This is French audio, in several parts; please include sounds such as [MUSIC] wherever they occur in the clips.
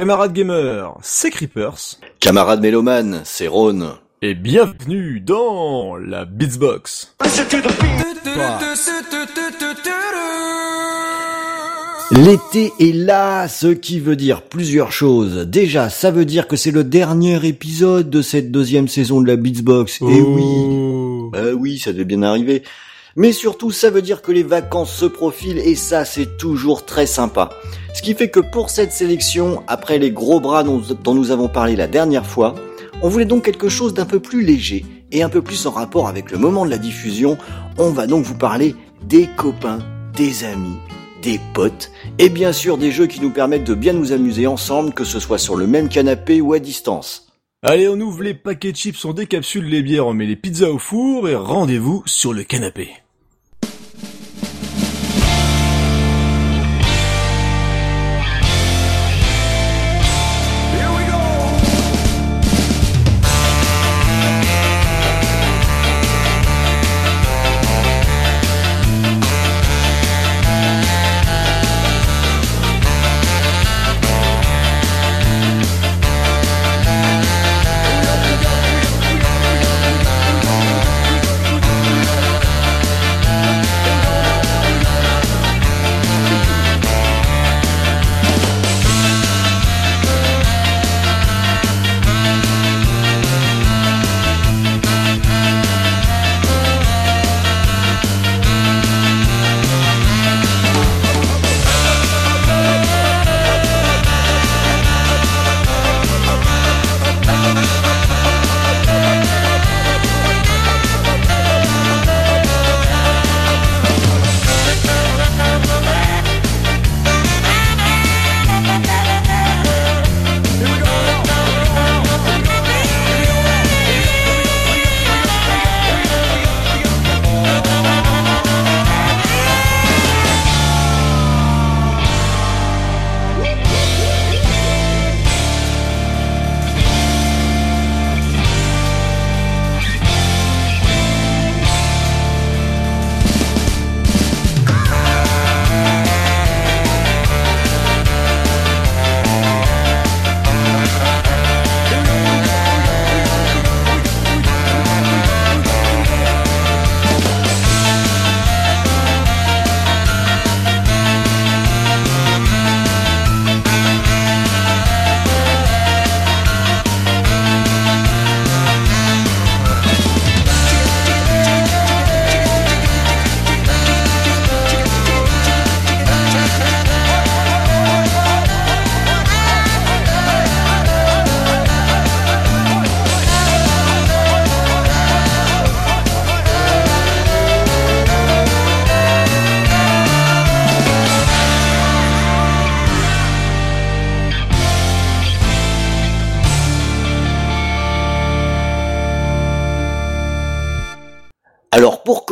Camarades gamers, c'est Creepers. Camarades mélomanes, c'est Rhône. Et bienvenue dans la Beatsbox. L'été est là, ce qui veut dire plusieurs choses. Déjà, ça veut dire que c'est le dernier épisode de cette deuxième saison de la Beatsbox. Et Oh. oui, bah oui, ça devait bien arriver. Mais surtout, ça veut dire que les vacances se profilent et ça, c'est toujours très sympa. Ce qui fait que pour cette sélection, après les gros bras dont, nous avons parlé la dernière fois, on voulait donc quelque chose d'un peu plus léger et un peu plus en rapport avec le moment de la diffusion. On va donc vous parler des copains, des amis, des potes et bien sûr des jeux qui nous permettent de bien nous amuser ensemble, que ce soit sur le même canapé ou à distance. Allez, on ouvre les paquets de chips, on décapsule les bières, on met les pizzas au four et rendez-vous sur le canapé.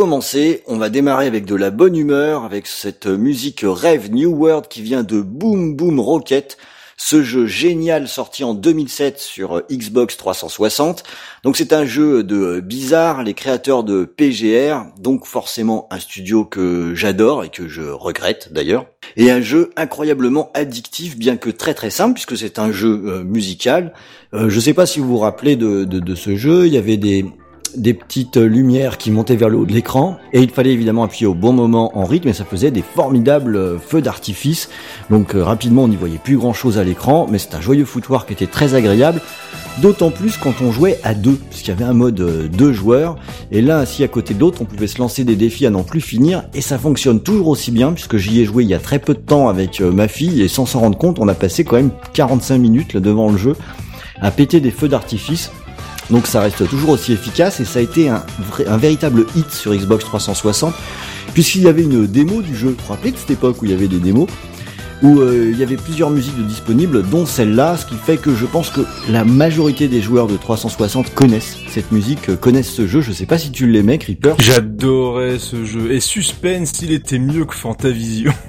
Commencer, on va démarrer avec de la bonne humeur, avec cette musique Rêve New World qui vient de Boom Boom Rocket, ce jeu génial sorti en 2007 sur Xbox 360. Donc c'est un jeu de Bizarre, les créateurs de PGR, donc forcément un studio que j'adore et que je regrette d'ailleurs. Et un jeu incroyablement addictif, bien que très très simple, puisque c'est un jeu euh, musical. Euh, je sais pas si vous vous rappelez de, ce jeu, il y avait des, des petites lumières qui montaient vers le haut de l'écran et il fallait évidemment appuyer au bon moment en rythme et ça faisait des formidables euh, feux d'artifice. Donc euh, rapidement on n'y voyait plus grand chose à l'écran mais c'est un joyeux foutoir qui était très agréable. D'autant plus quand on jouait à deux, puisqu'il y avait un mode euh, deux joueurs, et l'un assis à côté de l'autre, on pouvait se lancer des défis à n'en plus finir, et ça fonctionne toujours aussi bien, puisque j'y ai joué il y a très peu de temps avec euh, ma fille, et sans s'en rendre compte, on a passé quand même 45 minutes là, devant le jeu à péter des feux d'artifice. Donc ça reste toujours aussi efficace et ça a été un, véritable hit sur Xbox 360 puisqu'il y avait une démo du jeu. Vous vous rappelez de cette époque où il y avait des démos où euh, il y avait plusieurs musiques disponibles dont celle-là, ce qui fait que je pense que la majorité des joueurs de 360 connaissent cette musique connaissent ce jeu. Je sais pas si tu l'aimais, Creeper. J'adorais ce jeu. Et Suspense, il était mieux que Fantavision. [LAUGHS]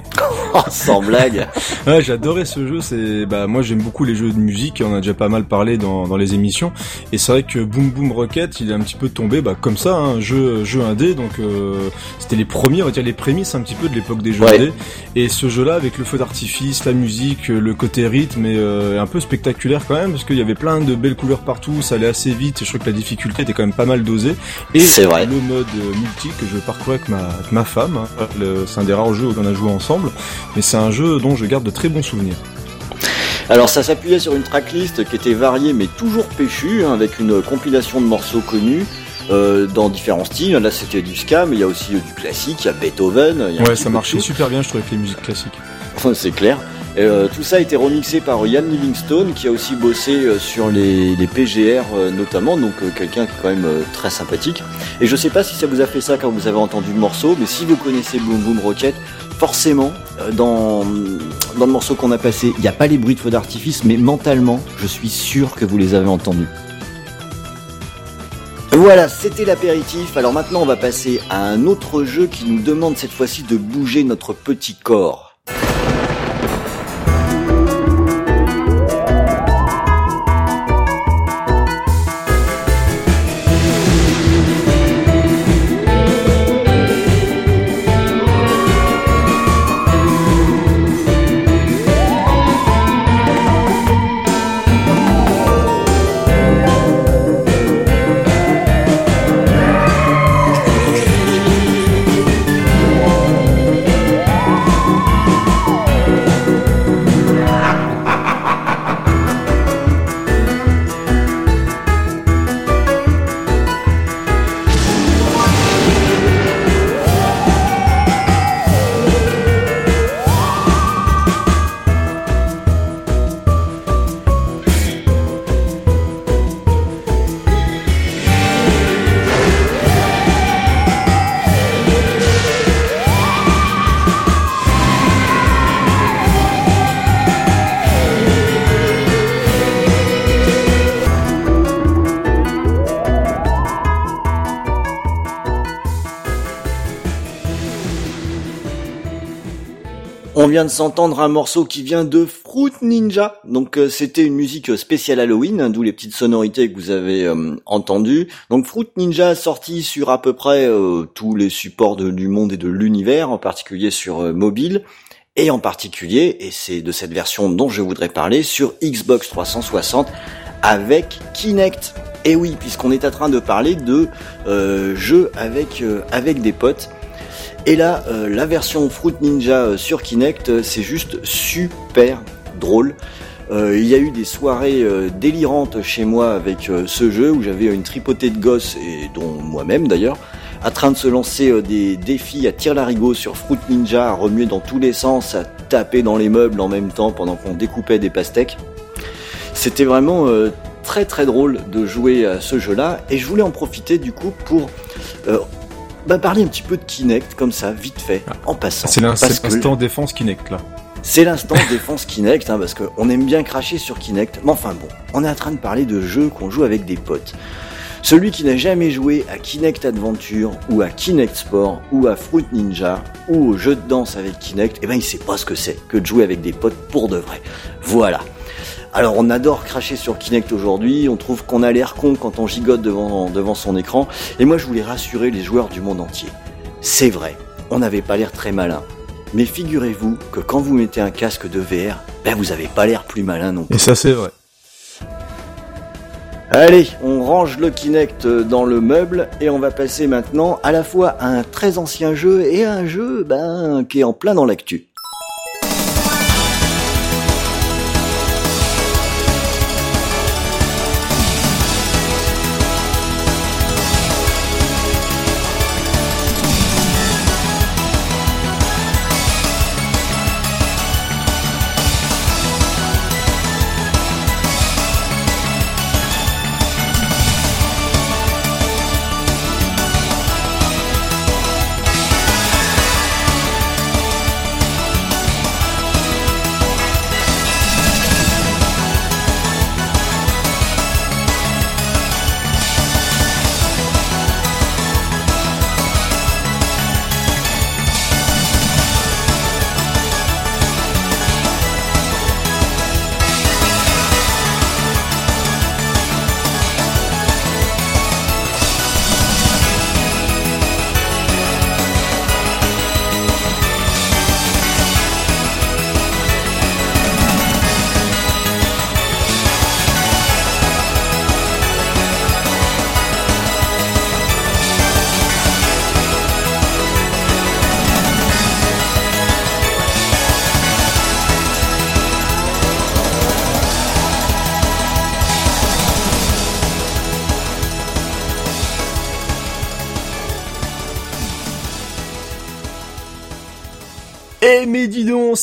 Oh, sans blague. ouais, j'adorais ce jeu. C'est bah moi j'aime beaucoup les jeux de musique. On a déjà pas mal parlé dans, dans les émissions. Et c'est vrai que Boom Boom Rocket, il est un petit peu tombé bah comme ça, un hein, jeu jeu indé. Donc euh, c'était les premiers, on va dire les prémices un petit peu de l'époque des jeux indés. Et ce jeu-là avec le feu d'artifice, la musique, le côté rythme et euh, un peu spectaculaire quand même parce qu'il y avait plein de belles couleurs partout. Ça allait assez vite. Et je crois que la difficulté était quand même pas mal dosée. Et c'est vrai. le mode multi que je parcourais avec ma, ma femme. Hein. C'est un des rares jeux qu'on a joué ensemble mais c'est un jeu dont je garde de très bons souvenirs. Alors ça s'appuyait sur une tracklist qui était variée mais toujours péchue, hein, avec une compilation de morceaux connus. Euh, dans différents styles. Là, c'était du ska, mais il y a aussi du classique, il y a Beethoven. ouais, ça marchait super bien, je trouve, avec les musiques classiques. [LAUGHS] c'est clair. Euh, tout ça a été remixé par Ian Livingstone, qui a aussi bossé euh, sur les, PGR notamment, donc quelqu'un qui est quand même très sympathique. Et je sais pas si ça vous a fait ça quand vous avez entendu le morceau, mais si vous connaissez Boom Boom Rocket, forcément, euh, dans, dans le morceau qu'on a passé, il n'y a pas les bruits de feu d'artifice, mais mentalement, je suis sûr que vous les avez entendus. Voilà, c'était l'apéritif. Alors maintenant, on va passer à un autre jeu qui nous demande cette fois-ci de bouger notre petit corps. Vient de s'entendre un morceau qui vient de Fruit Ninja. Donc euh, c'était une musique spéciale Halloween, hein, d'où les petites sonorités que vous avez euh, entendues. Donc Fruit Ninja sorti sur à peu près euh, tous les supports du monde et de l'univers, en particulier sur mobile et en particulier, et c'est de cette version dont je voudrais parler, sur Xbox 360 avec Kinect. Et oui, puisqu'on est en train de parler de jeux avec avec des potes. Et là, euh, la version Fruit Ninja euh, sur Kinect, euh, c'est juste super drôle. il y a eu des soirées délirantes chez moi avec ce jeu où j'avais une tripotée de gosses, et dont moi-même d'ailleurs, en train de se lancer des défis à tir larigot sur Fruit Ninja, à remuer dans tous les sens, à taper dans les meubles en même temps pendant qu'on découpait des pastèques. C'était vraiment très très drôle de jouer à ce jeu-là, et je voulais en profiter du coup pour bah, parler un petit peu de Kinect, comme ça, vite fait, ah. en passant. C'est l'instant défense Kinect, là. C'est l'instant [LAUGHS] défense Kinect, hein, parce qu'on aime bien cracher sur Kinect. Mais enfin bon, on est en train de parler de jeux qu'on joue avec des potes. Celui qui n'a jamais joué à Kinect Adventure, ou à Kinect Sport, ou à Fruit Ninja, ou au jeu de danse avec Kinect, eh ben il sait pas ce que c'est que de jouer avec des potes pour de vrai. Voilà. Alors on adore cracher sur Kinect aujourd'hui, on trouve qu'on a l'air con quand on gigote devant, devant son écran, et moi je voulais rassurer les joueurs du monde entier. C'est vrai, on n'avait pas l'air très malin. Mais figurez-vous que quand vous mettez un casque de VR, ben vous avez pas l'air plus malin non plus. Et ça c'est vrai. Allez, on range le Kinect dans le meuble et on va passer maintenant à la fois à un très ancien jeu et à un jeu ben, qui est en plein dans l'actu.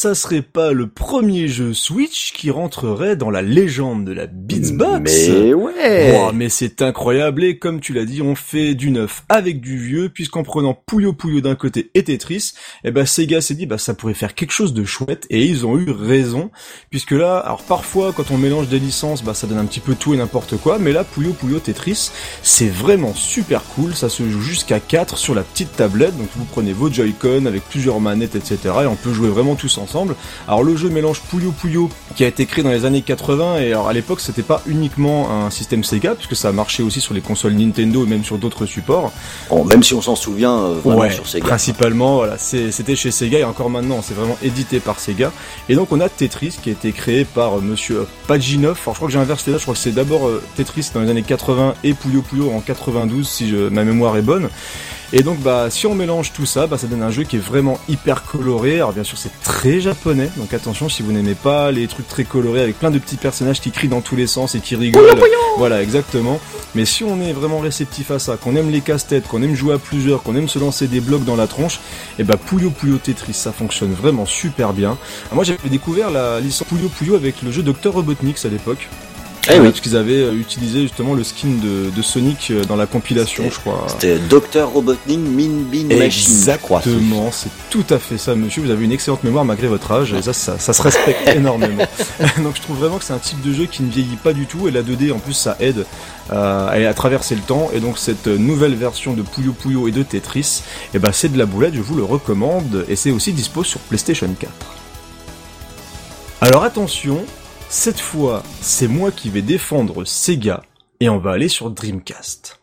Ça serait pas le premier jeu Switch qui rentrerait dans la légende de la Beatsbox Mais ouais Mais c'est incroyable et comme tu l'as dit, on fait du neuf avec du vieux, puisqu'en prenant Puyo Puyo d'un côté et Tetris, eh ben Sega s'est dit bah ça pourrait faire quelque chose de chouette et ils ont eu raison, puisque là, alors parfois quand on mélange des licences, bah ça donne un petit peu tout et n'importe quoi, mais là Puyo Puyo Tetris, c'est vraiment super cool, ça se joue jusqu'à 4 sur la petite tablette, donc vous prenez vos Joy-Con avec plusieurs manettes, etc. et on peut jouer vraiment tous ensemble. Alors le jeu mélange Puyo Puyo, qui a été créé dans les années 80, et alors à l'époque c'était pas uniquement un système Sega, puisque ça marchait aussi sur les consoles Nintendo et même sur d'autres supports. Bon, même si on s'en souvient, euh, sur Sega. Principalement, voilà, c'était chez Sega et encore maintenant, c'est vraiment édité par Sega. Et donc on a Tetris qui a été créé par euh, Monsieur Pajinov. Alors je crois que j'ai inversé là, je crois que c'est d'abord euh, Tetris dans les années 80 et Puyo Puyo en 92 si je, ma mémoire est bonne. Et donc bah si on mélange tout ça, bah ça donne un jeu qui est vraiment hyper coloré. Alors bien sûr c'est très japonais, donc attention si vous n'aimez pas les trucs très colorés avec plein de petits personnages qui crient dans tous les sens et qui rigolent. Voilà exactement. Mais si on est vraiment réceptif à ça, qu'on aime les casse-têtes, qu'on aime jouer à plusieurs, qu'on aime se lancer des blocs dans la tronche, et eh bah Puyo Puyo Tetris ça fonctionne vraiment super bien. moi j'avais découvert la licence Puyo Puyo avec le jeu Dr Robotnik à l'époque. Eh oui. Parce qu'ils avaient euh, utilisé justement le skin de, Sonic euh, dans la compilation, je crois. C'était Dr Robotnik Min Bean Machine. Exactement, c'est tout à fait ça, monsieur. Vous avez une excellente mémoire malgré votre âge, et ça, ça, ça se respecte [LAUGHS] énormément. [LAUGHS] Donc je trouve vraiment que c'est un type de jeu qui ne vieillit pas du tout, et la 2D en plus ça aide euh, à traverser le temps. Et donc cette nouvelle version de Puyo Puyo et de Tetris, et eh ben c'est de la boulette, je vous le recommande, et c'est aussi dispo sur PlayStation 4. Alors attention, cette fois, c'est moi qui vais défendre Sega et on va aller sur Dreamcast.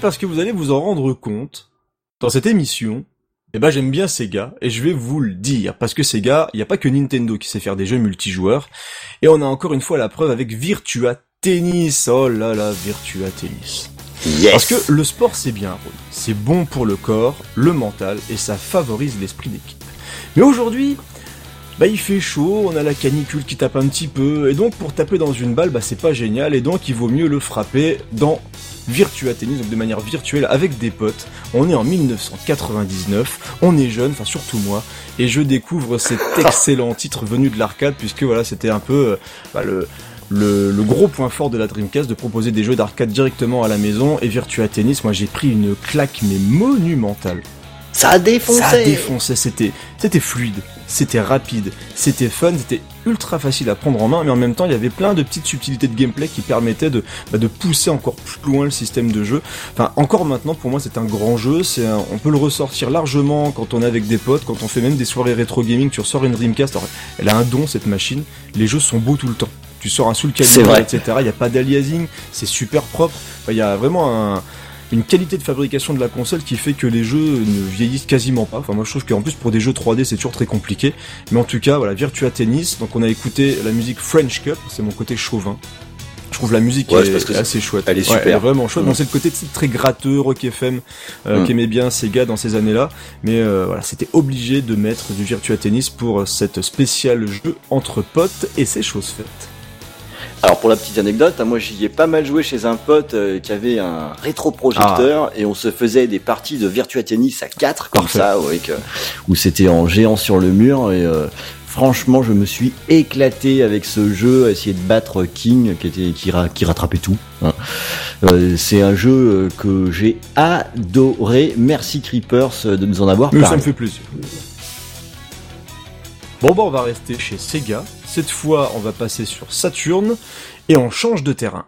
Parce que vous allez vous en rendre compte, dans cette émission, eh ben j'aime bien Sega, et je vais vous le dire, parce que Sega, il n'y a pas que Nintendo qui sait faire des jeux multijoueurs, et on a encore une fois la preuve avec Virtua Tennis, oh là là, Virtua Tennis. Yes. Parce que le sport c'est bien, c'est bon pour le corps, le mental, et ça favorise l'esprit d'équipe. Mais aujourd'hui, bah il fait chaud, on a la canicule qui tape un petit peu, et donc pour taper dans une balle, bah c'est pas génial, et donc il vaut mieux le frapper dans Virtua Tennis, donc de manière virtuelle avec des potes. On est en 1999, on est jeune, enfin surtout moi, et je découvre cet [LAUGHS] excellent titre venu de l'arcade, puisque voilà, c'était un peu euh, bah, le, le, gros point fort de la Dreamcast de proposer des jeux d'arcade directement à la maison, et Virtua Tennis, moi j'ai pris une claque mais monumentale. Ça a défoncé. Ça a défoncé. C'était, c'était fluide, c'était rapide, c'était fun, c'était ultra facile à prendre en main, mais en même temps, il y avait plein de petites subtilités de gameplay qui permettaient de, bah, de pousser encore plus loin le système de jeu. Enfin, encore maintenant, pour moi, c'est un grand jeu. C'est, on peut le ressortir largement quand on est avec des potes, quand on fait même des soirées rétro gaming. Tu ressors une Dreamcast. elle a un don cette machine. Les jeux sont beaux tout le temps. Tu sors un Soul Calibur, etc. Il n'y a pas d'aliasing, c'est super propre. il y a vraiment un une qualité de fabrication de la console qui fait que les jeux ne vieillissent quasiment pas. Enfin moi je trouve qu'en plus pour des jeux 3D c'est toujours très compliqué. Mais en tout cas voilà Virtua Tennis, donc on a écouté la musique French Cup, c'est mon côté chauvin. Je trouve la musique est, assez chouette. Elle est super. vraiment chouette. Bon, c'est le côté très gratteux, Rock FM, euh, mm. qu'aimait bien Sega dans ces années-là. Mais euh, voilà, c'était obligé de mettre du Virtua Tennis pour cette spéciale jeu entre potes et c'est chose faite. Alors pour la petite anecdote, hein, moi j'y ai pas mal joué chez un pote euh, qui avait un rétroprojecteur ah. et on se faisait des parties de Virtua Tennis à 4 comme ça, où c'était en géant sur le mur et euh, franchement je me suis éclaté avec ce jeu, à essayer de battre King qui était qui, rattrapait tout. Hein. Euh, c'est un jeu que j'ai adoré. Merci Creepers de nous en avoir parlé. Ça me fait plaisir. Bon bah on va rester chez Sega. Cette fois on va passer sur Saturn et on change de terrain.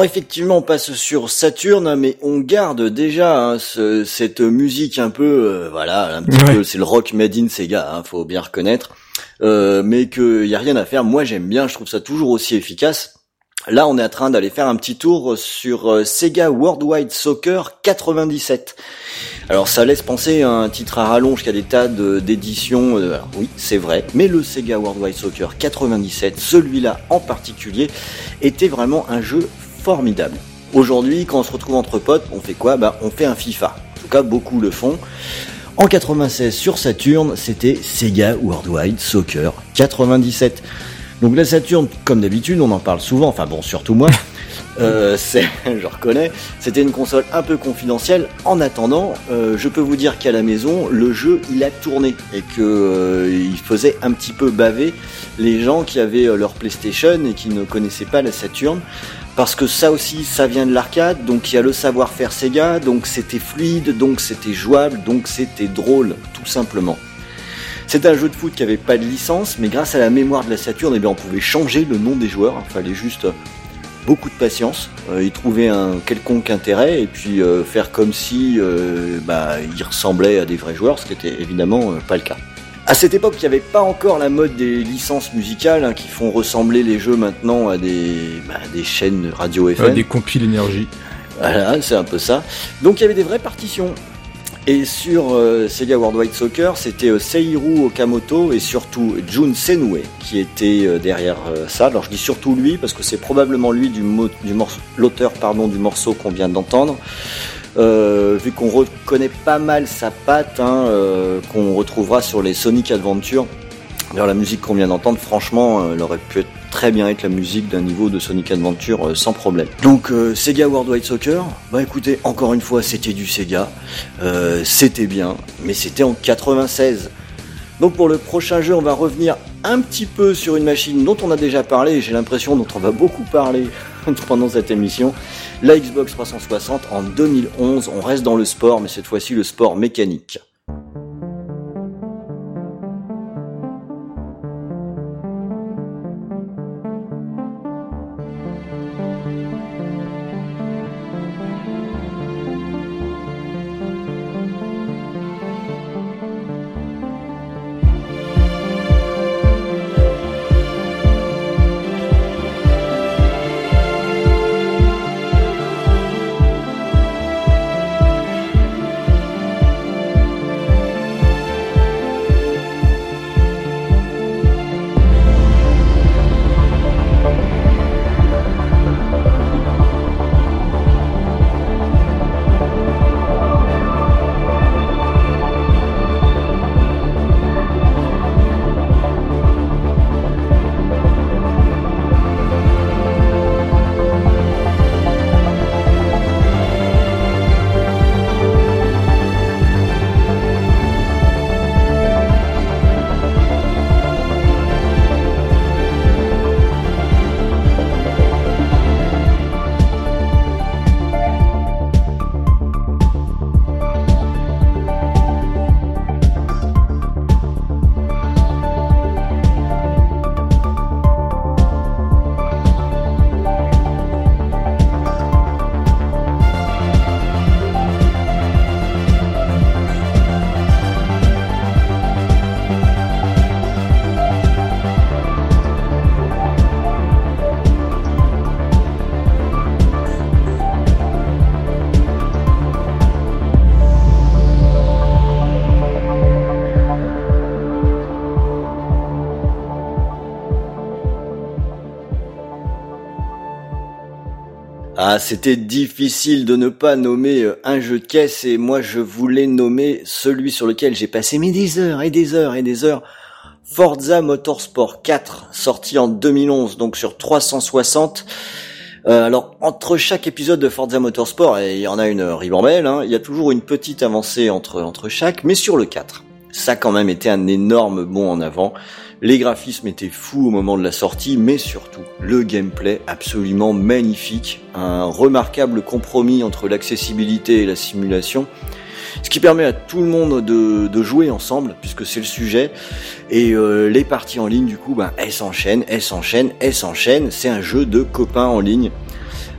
Alors effectivement, on passe sur Saturne, mais on garde déjà hein, cette musique un peu, euh, voilà, un petit peu, c'est le rock made in Sega, hein, faut bien reconnaître, euh, mais qu'il y a rien à faire. Moi, j'aime bien, je trouve ça toujours aussi efficace. Là, on est en train d'aller faire un petit tour sur euh, Sega Worldwide Soccer 97. Alors ça laisse penser à un titre à rallonge qui a des tas d'éditions, oui c'est vrai, mais le Sega Worldwide Soccer 97, celui-là en particulier, était vraiment un jeu formidable. Aujourd'hui, quand on se retrouve entre potes, on fait quoi? Bah, on fait un FIFA. En tout cas, beaucoup le font. En 96 sur Saturn, c'était Sega Worldwide Soccer 97. Donc la Saturn, comme d'habitude, on en parle souvent, enfin bon, surtout moi. [LAUGHS] Euh, c'est, je reconnais, c'était une console un peu confidentielle. En attendant, euh, je peux vous dire qu'à la maison, le jeu il a tourné et que euh, il faisait un petit peu baver les gens qui avaient leur PlayStation et qui ne connaissaient pas la Saturn parce que ça aussi, ça vient de l'arcade, donc il y a le savoir-faire Sega, donc c'était fluide, donc c'était jouable, donc c'était drôle, tout simplement. C'est un jeu de foot qui avait pas de licence, mais grâce à la mémoire de la Saturne, eh bien, on pouvait changer le nom des joueurs. Il fallait juste beaucoup de patience, euh, y trouver un quelconque intérêt et puis euh, faire comme si euh, bah, ils ressemblaient à des vrais joueurs, ce qui était évidemment pas le cas. À cette époque, il n'y avait pas encore la mode des licences musicales hein, qui font ressembler les jeux maintenant à des, bah, des chaînes radio FM. des compiles énergie. Voilà, c'est un peu ça. Donc il y avait des vraies partitions. Et sur euh, Sega Worldwide Soccer, c'était euh, Seiru Okamoto et surtout Jun Senue qui était euh, derrière ça. Alors je dis surtout lui parce que c'est probablement lui du, du l'auteur pardon du morceau qu'on vient d'entendre. Euh, vu qu'on reconnaît pas mal sa patte, hein, euh, qu'on retrouvera sur les Sonic Adventure. D'ailleurs, la musique qu'on vient d'entendre, franchement, euh, elle aurait pu être très bien être la musique d'un niveau de Sonic Adventure sans problème. Donc Sega Worldwide Soccer, bah écoutez, encore une fois, c'était du Sega, c'était bien, mais c'était en 96. Donc pour le prochain jeu, on va revenir un petit peu sur une machine dont on a déjà parlé, j'ai l'impression dont on va beaucoup parler [LAUGHS] pendant cette émission. La Xbox 360 en 2011, on reste dans le sport, mais cette fois-ci le sport mécanique. Ah, c'était difficile de ne pas nommer euh, un jeu de caisse et moi je voulais nommer celui sur lequel j'ai passé mes des heures et des heures et des heures. Forza Motorsport 4, sorti en 2011, donc sur 360. Euh, alors entre chaque épisode de Forza Motorsport, et il y en a une ribambelle, hein, il y a toujours une petite avancée entre entre chaque, mais sur le 4, ça a quand même été un énorme bond en avant. Les graphismes étaient fous au moment de la sortie, mais surtout le gameplay absolument magnifique, un remarquable compromis entre l'accessibilité et la simulation, ce qui permet à tout le monde de, jouer ensemble, puisque c'est le sujet, et euh, les parties en ligne du coup, ben, elles s'enchaînent, elles s'enchaînent, elles s'enchaînent, c'est un jeu de copains en ligne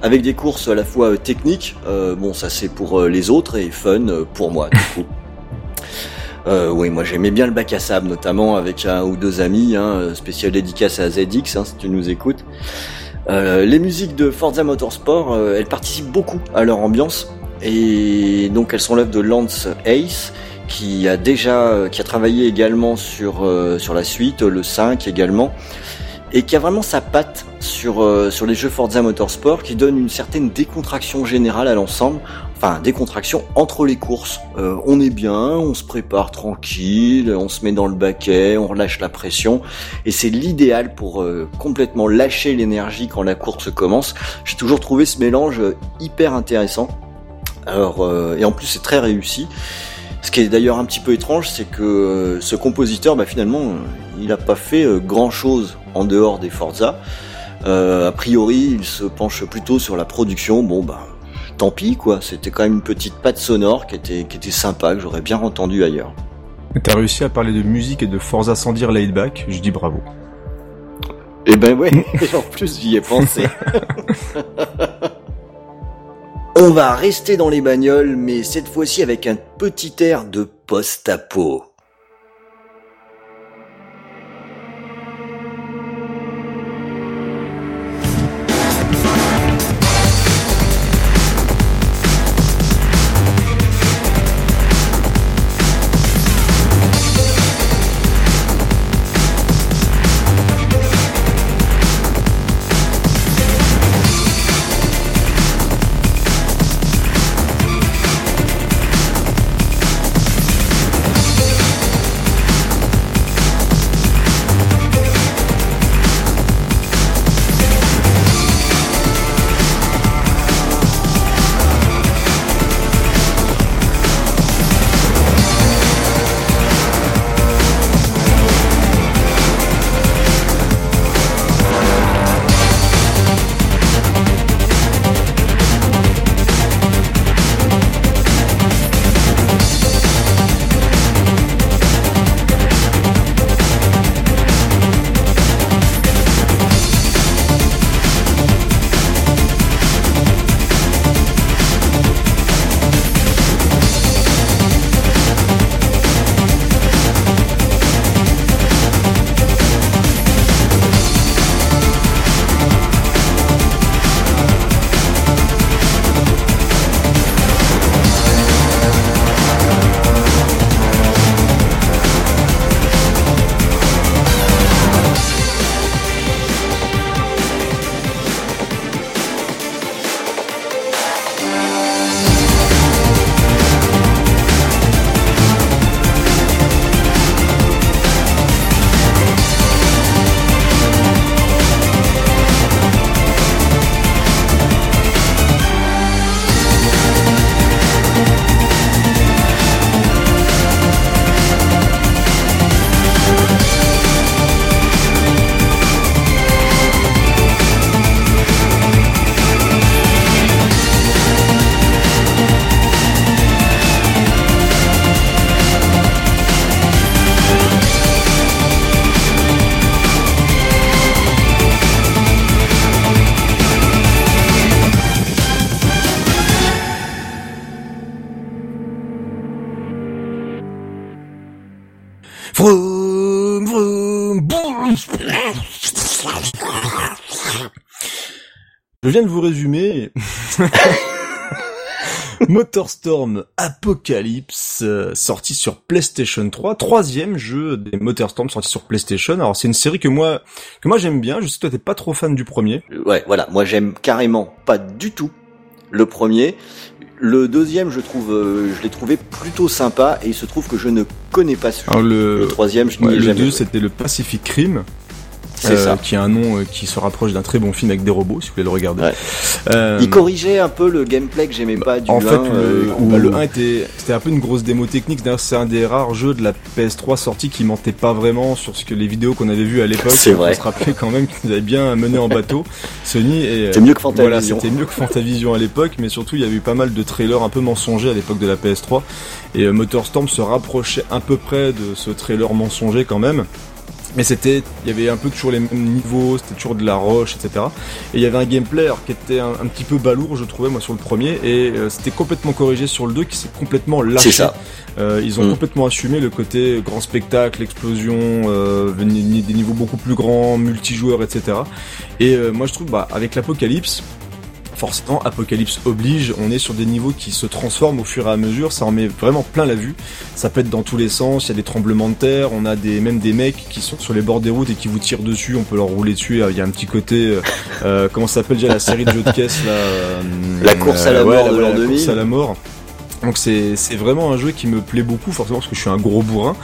avec des courses à la fois euh, techniques, euh, bon ça c'est pour les autres et fun pour moi du coup. [LAUGHS] Euh, oui, moi j'aimais bien le bac à sable, notamment avec un ou deux amis, hein, spécial dédicace à ZX, hein, si tu nous écoutes. Euh, les musiques de Forza Motorsport, euh, elles participent beaucoup à leur ambiance, et donc elles sont l'œuvre de Lance Ace, qui a déjà, qui a travaillé également sur sur la suite, le 5 également, et qui a vraiment sa patte sur sur les jeux Forza Motorsport, qui donne une certaine décontraction générale à l'ensemble enfin des contractions entre les courses. Euh, on est bien, on se prépare tranquille, on se met dans le baquet, on relâche la pression, et c'est l'idéal pour euh, complètement lâcher l'énergie quand la course commence. J'ai toujours trouvé ce mélange hyper intéressant. Alors euh, et en plus c'est très réussi. Ce qui est d'ailleurs un petit peu étrange, c'est que ce compositeur, bah, finalement, il n'a pas fait grand chose en dehors des Forza. a priori, il se penche plutôt sur la production. Bon, bah, tant pis quoi, c'était quand même une petite patte sonore qui était, qui était sympa, que j'aurais bien entendu ailleurs. T'as réussi à parler de musique et de Forza sans dire laid back, je dis bravo. Eh ben ouais, [LAUGHS] en plus j'y ai pensé. [LAUGHS] On va rester dans les bagnoles, mais cette fois-ci avec un petit air de post-apo. Viens de vous résumer. [LAUGHS] Motorstorm Apocalypse, euh, sorti sur PlayStation 3, troisième jeu des Motorstorm sorti sur PlayStation. Alors c'est une série que moi que moi j'aime bien. Je sais que toi t'es pas trop fan du premier. Ouais, voilà, moi j'aime carrément pas du tout le premier. Le deuxième, je trouve, euh, je l'ai trouvé plutôt sympa et il se trouve que je ne connais pas ce Alors le, le troisième. Je ouais, le deux, c'était le Pacific Rim. Euh, ça. qui a un nom euh, qui se rapproche d'un très bon film avec des robots, si vous voulez le regarder. Ouais. Euh, il corrigeait un peu le gameplay que j'aimais pas du en 1. fait, le, bah, le 1 était, c'était un peu une grosse démo technique. D'ailleurs, c'est un des rares jeux de la PS3 sorti qui mentait pas vraiment sur ce que les vidéos qu'on avait vues à l'époque. C'est vrai. On se rappelait quand même qu'ils avaient bien mené en bateau [LAUGHS] Sony. C'était mieux que Fantavision. Voilà, c'était mieux que Fantavision à l'époque, mais surtout il y avait eu pas mal de trailers un peu mensongers à l'époque de la PS3. Et euh, Motorstorm se rapprochait à peu près de ce trailer mensonger quand même. Mais c'était, il y avait un peu toujours les mêmes niveaux, c'était toujours de la roche, etc. Et il y avait un gameplay alors, qui était un, un, petit peu balourd, je trouvais, moi, sur le premier, et euh, c'était complètement corrigé sur le 2, qui s'est complètement lâché. Ça. Euh, ils ont mmh. complètement assumé le côté grand spectacle, explosion, euh, des niveaux beaucoup plus grands, multijoueurs, etc. Et euh, moi, je trouve, bah, avec l'apocalypse, forcément, Apocalypse oblige, on est sur des niveaux qui se transforment au fur et à mesure, ça en met vraiment plein la vue, ça pète dans tous les sens, il y a des tremblements de terre, on a des même des mecs qui sont sur les bords des routes et qui vous tirent dessus, on peut leur rouler dessus, il y a un petit côté, euh, [LAUGHS] euh, comment ça s'appelle déjà la série de jeux de caisse là euh, La course à la mort ouais, de l'an 2000. La course à la mort. Donc c'est vraiment un jeu qui me plaît beaucoup, forcément parce que je suis un gros bourrin.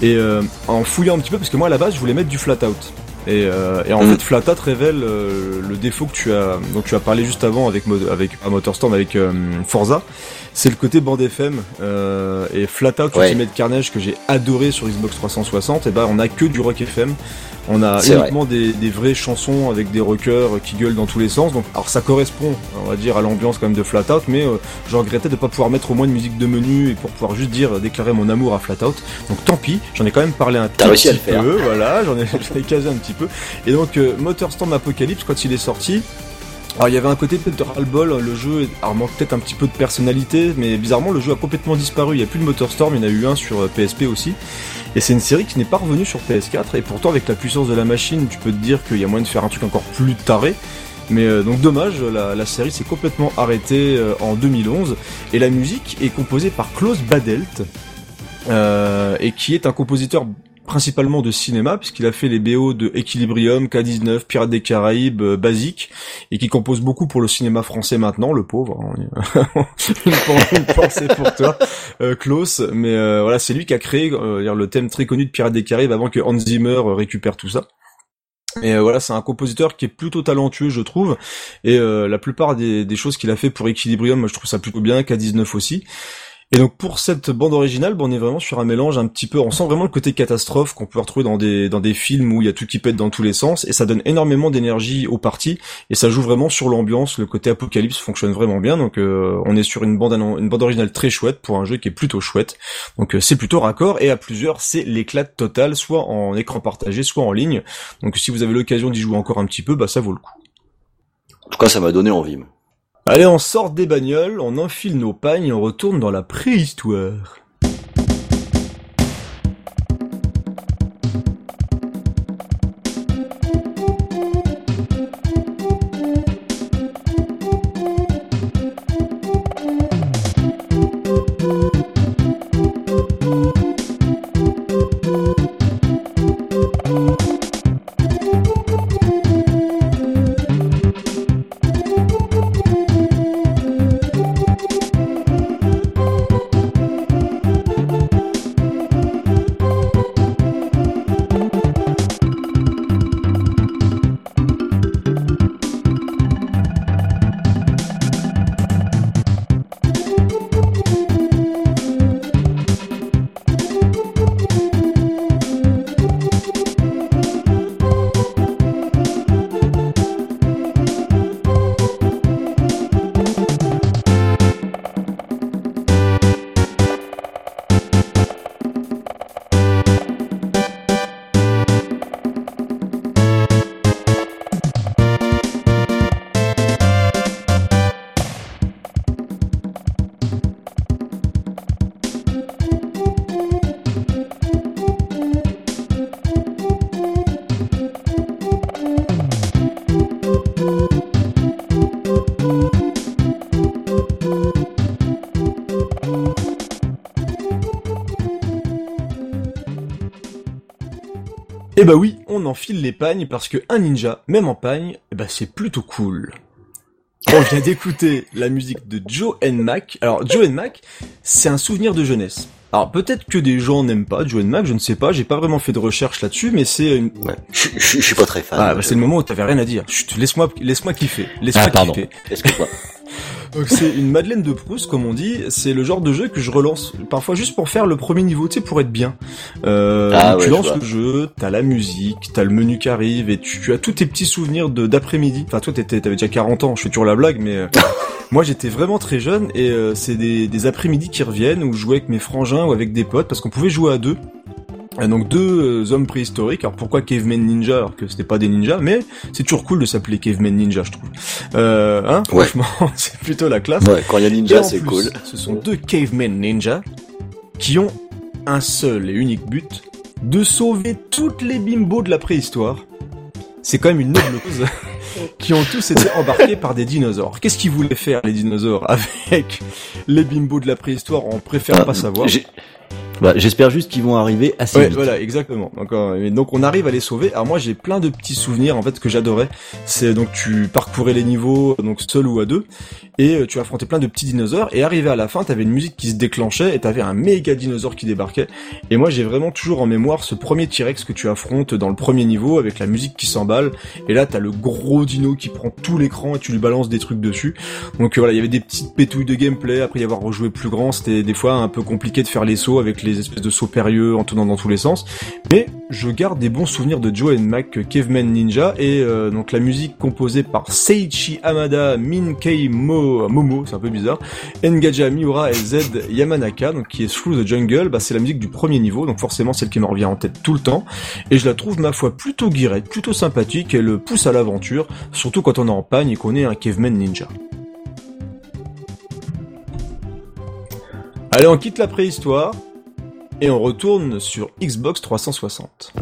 Et euh, en fouillant un petit peu, parce que moi à la base je voulais mettre du flat out. Et, euh, et en mmh. fait, Flatat révèle euh, le défaut que tu as, dont tu as parlé juste avant avec avec à Motorstorm avec euh, Forza, c'est le côté bande FM euh, et Flatout ouais. Ultimate Carnage que j'ai adoré sur Xbox 360. Et ben, on a que du rock FM. On a uniquement des, des, vraies chansons avec des rockers qui gueulent dans tous les sens. Donc, alors ça correspond, on va dire, à l'ambiance quand même de Flatout, mais euh, je regrettais de pas pouvoir mettre au moins une musique de menu et pour pouvoir juste dire déclarer mon amour à Flatout. Donc tant pis, j'en ai quand même parlé un petit, peu, voilà, j'en ai, [LAUGHS] ai, casé un petit peu. Et donc euh, Motorstorm Apocalypse, quand il est sorti, alors il y avait un côté peut-être ras-le-bol, le jeu manque peut-être un petit peu de personnalité, mais bizarrement le jeu a complètement disparu, il n'y a plus de Motorstorm, il y en a eu un sur PSP aussi. Et c'est une série qui n'est pas revenue sur PS4, et pourtant avec la puissance de la machine, tu peux te dire qu'il y a moyen de faire un truc encore plus taré. Mais euh, donc dommage, la, série s'est complètement arrêtée euh, en 2011, et la musique est composée par Klaus Badelt, euh, et qui est un compositeur principalement de cinéma puisqu'il a fait les BO de Equilibrium, K19, Pirates des Caraïbes, euh, Basique et qui compose beaucoup pour le cinéma français maintenant, le pauvre. Hein. une [LAUGHS] pensée pour toi, euh, Klaus. Mais euh, voilà, c'est lui qui a créé le thème très connu de Pirates des Caraïbes avant que Hans Zimmer récupère tout ça. Et voilà, c'est un compositeur qui est plutôt talentueux, je trouve. Et la plupart des, des choses qu'il a fait pour Equilibrium, je trouve ça plutôt bien. K19 aussi. Et donc pour cette bande originale, on est vraiment sur un mélange un petit peu, on sent vraiment le côté catastrophe qu'on peut retrouver dans des dans des films où il y a tout qui pète dans tous les sens et ça donne énormément d'énergie aux parties et ça joue vraiment sur l'ambiance, le côté apocalypse fonctionne vraiment bien donc euh, on est sur une bande une bande originale très chouette pour un jeu qui est plutôt chouette. Donc euh, c'est plutôt raccord et à plusieurs, c'est l'éclat total soit en écran partagé, soit en ligne. Donc si vous avez l'occasion d'y jouer encore un petit peu, bah ça vaut le coup. En tout cas, ça m'a donné envie. Allez, on sort des bagnoles, on enfile nos pagnes et on retourne dans la préhistoire. Eh bah oui, on enfile les pagnes parce que un ninja, même en pagne, eh bah c'est plutôt cool. On vient d'écouter la musique de Joe and Mac. Alors Joe and Mac, c'est un souvenir de jeunesse. Alors peut-être que des gens n'aiment pas Joe and Mac, je ne sais pas, j'ai pas vraiment fait de recherche là-dessus, mais c'est une... Ouais. Je, je, je, suis pas très fan. Ah, bah, c'est le moment où t'avais rien à dire. Chut, laisse-moi, laisse-moi kiffer. Laisse-moi ah, pardon. kiffer. Excuse-moi. [LAUGHS] Donc c'est une Madeleine de Proust, comme on dit. C'est le genre de jeu que je relance parfois juste pour faire le premier niveau, tu sais, pour être bien. Euh, Ah tu ouais, lances je le jeu, t'as la musique, t'as le menu qui arrive, et tu, tu as tous tes petits souvenirs de d'après-midi. Enfin, toi, t'étais, t'avais déjà 40 ans. Je fais toujours la blague, mais euh, [LAUGHS] moi, j'étais vraiment très jeune, et euh, c'est des, des après-midi qui reviennent où je jouais avec mes frangins ou avec des potes, parce qu'on pouvait jouer à deux. Euh, Donc deux euh, hommes préhistoriques. Alors pourquoi Caveman Ninja alors que c'était pas des ninjas Mais c'est toujours cool de s'appeler Caveman Ninja, je trouve. Euh, hein Ouais. Franchement, [LAUGHS] c'est plutôt la classe. Ouais, quand il y a ninja, c'est cool. Ce sont deux cavemen ninja qui ont un seul et unique but de sauver toutes les bimbos de la préhistoire. C'est quand même une noble cause. [LAUGHS] qui ont tous été embarqués par des dinosaures. Qu'est-ce qu'ils voulaient faire les dinosaures [LAUGHS] avec les bimbos de la préhistoire? On préfère Ah, pas savoir. Bah, J'espère juste qu'ils vont arriver assez Ouais, vite. voilà, exactement. Donc, euh, donc on arrive à les sauver. Alors moi j'ai plein de petits souvenirs en fait que j'adorais. C'est donc tu parcourais les niveaux donc seul ou à deux et euh, tu affrontais plein de petits dinosaures et arrivé à la fin t'avais une musique qui se déclenchait et t'avais un méga dinosaure qui débarquait. Et moi j'ai vraiment toujours en mémoire ce premier T-Rex que tu affrontes dans le premier niveau avec la musique qui s'emballe et là t'as le gros dino qui prend tout l'écran et tu lui balances des trucs dessus. Donc euh, voilà, il y avait des petites pétouilles de gameplay. Après y avoir rejoué plus grand, c'était des fois un peu compliqué de faire les sauts avec les espèces de sauts périlleux en tournant dans tous les sens. Mais je garde des bons souvenirs de Joe and Mac euh, Caveman Ninja et donc la musique composée par Seiichi Hamada, Minkei Mo, Momo, c'est un peu bizarre, Engaja Miura et Z Yamanaka, qui est Through the Jungle, bah c'est la musique du premier niveau, donc forcément celle qui me revient en tête tout le temps. Et je la trouve ma foi plutôt guirette, plutôt sympathique, elle pousse à l'aventure, surtout quand on est en pagne et qu'on est un Caveman Ninja. Allez, on quitte la préhistoire et on retourne sur Xbox 360.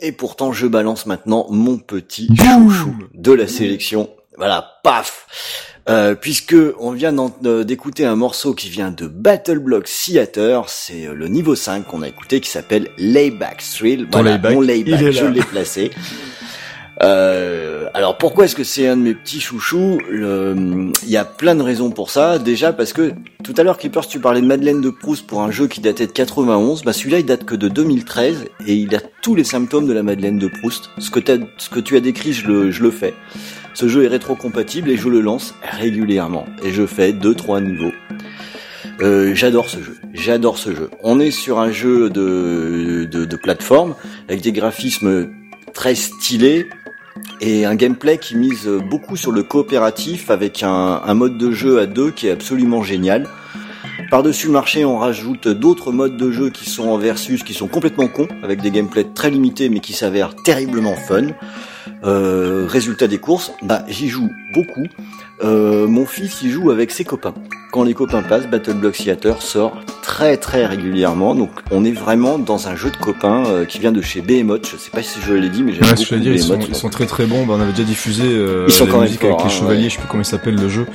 Et pourtant je balance maintenant mon petit chouchou de la sélection. Voilà, paf euh, puisque on vient euh, d'écouter un morceau qui vient de Battle Block Theater, c'est euh, le niveau 5 qu'on a écouté qui s'appelle Layback Thrill. Voilà, layback, mon layback, il est je là. l'ai placé. Euh, alors pourquoi est-ce que c'est un de mes petits chouchous Il y a plein de raisons pour ça. Déjà parce que tout à l'heure Clippers tu parlais de Madeleine de Proust pour un jeu qui datait de 91. Bah celui-là il date que de 2013 et il a tous les symptômes de la Madeleine de Proust. Ce que, tu as décrit je le, fais. Ce jeu est rétro-compatible et je le lance régulièrement. Et je fais 2-3 niveaux. Euh, j'adore ce jeu, j'adore ce jeu. On est sur un jeu de plateforme avec des graphismes très stylés et un gameplay qui mise beaucoup sur le coopératif avec un, mode de jeu à deux qui est absolument génial. Par-dessus le marché, on rajoute d'autres modes de jeu qui sont en versus, qui sont complètement cons, avec des gameplays très limités mais qui s'avèrent terriblement fun. Euh, résultat des courses, bah j'y joue beaucoup. Euh, mon fils y joue avec ses copains. Quand les copains passent, Battle Block Theater sort très très régulièrement. Donc on est vraiment dans un jeu de copains euh, qui vient de chez Behemoth. Je sais pas si je l'ai dit, mais j'aime ouais, beaucoup je dire, ils, sont, ils sont, très très bons. Bah, on avait déjà diffusé euh, ils sont la quand musique même avec les hein, chevaliers, ouais. je sais plus comment il s'appelle le jeu,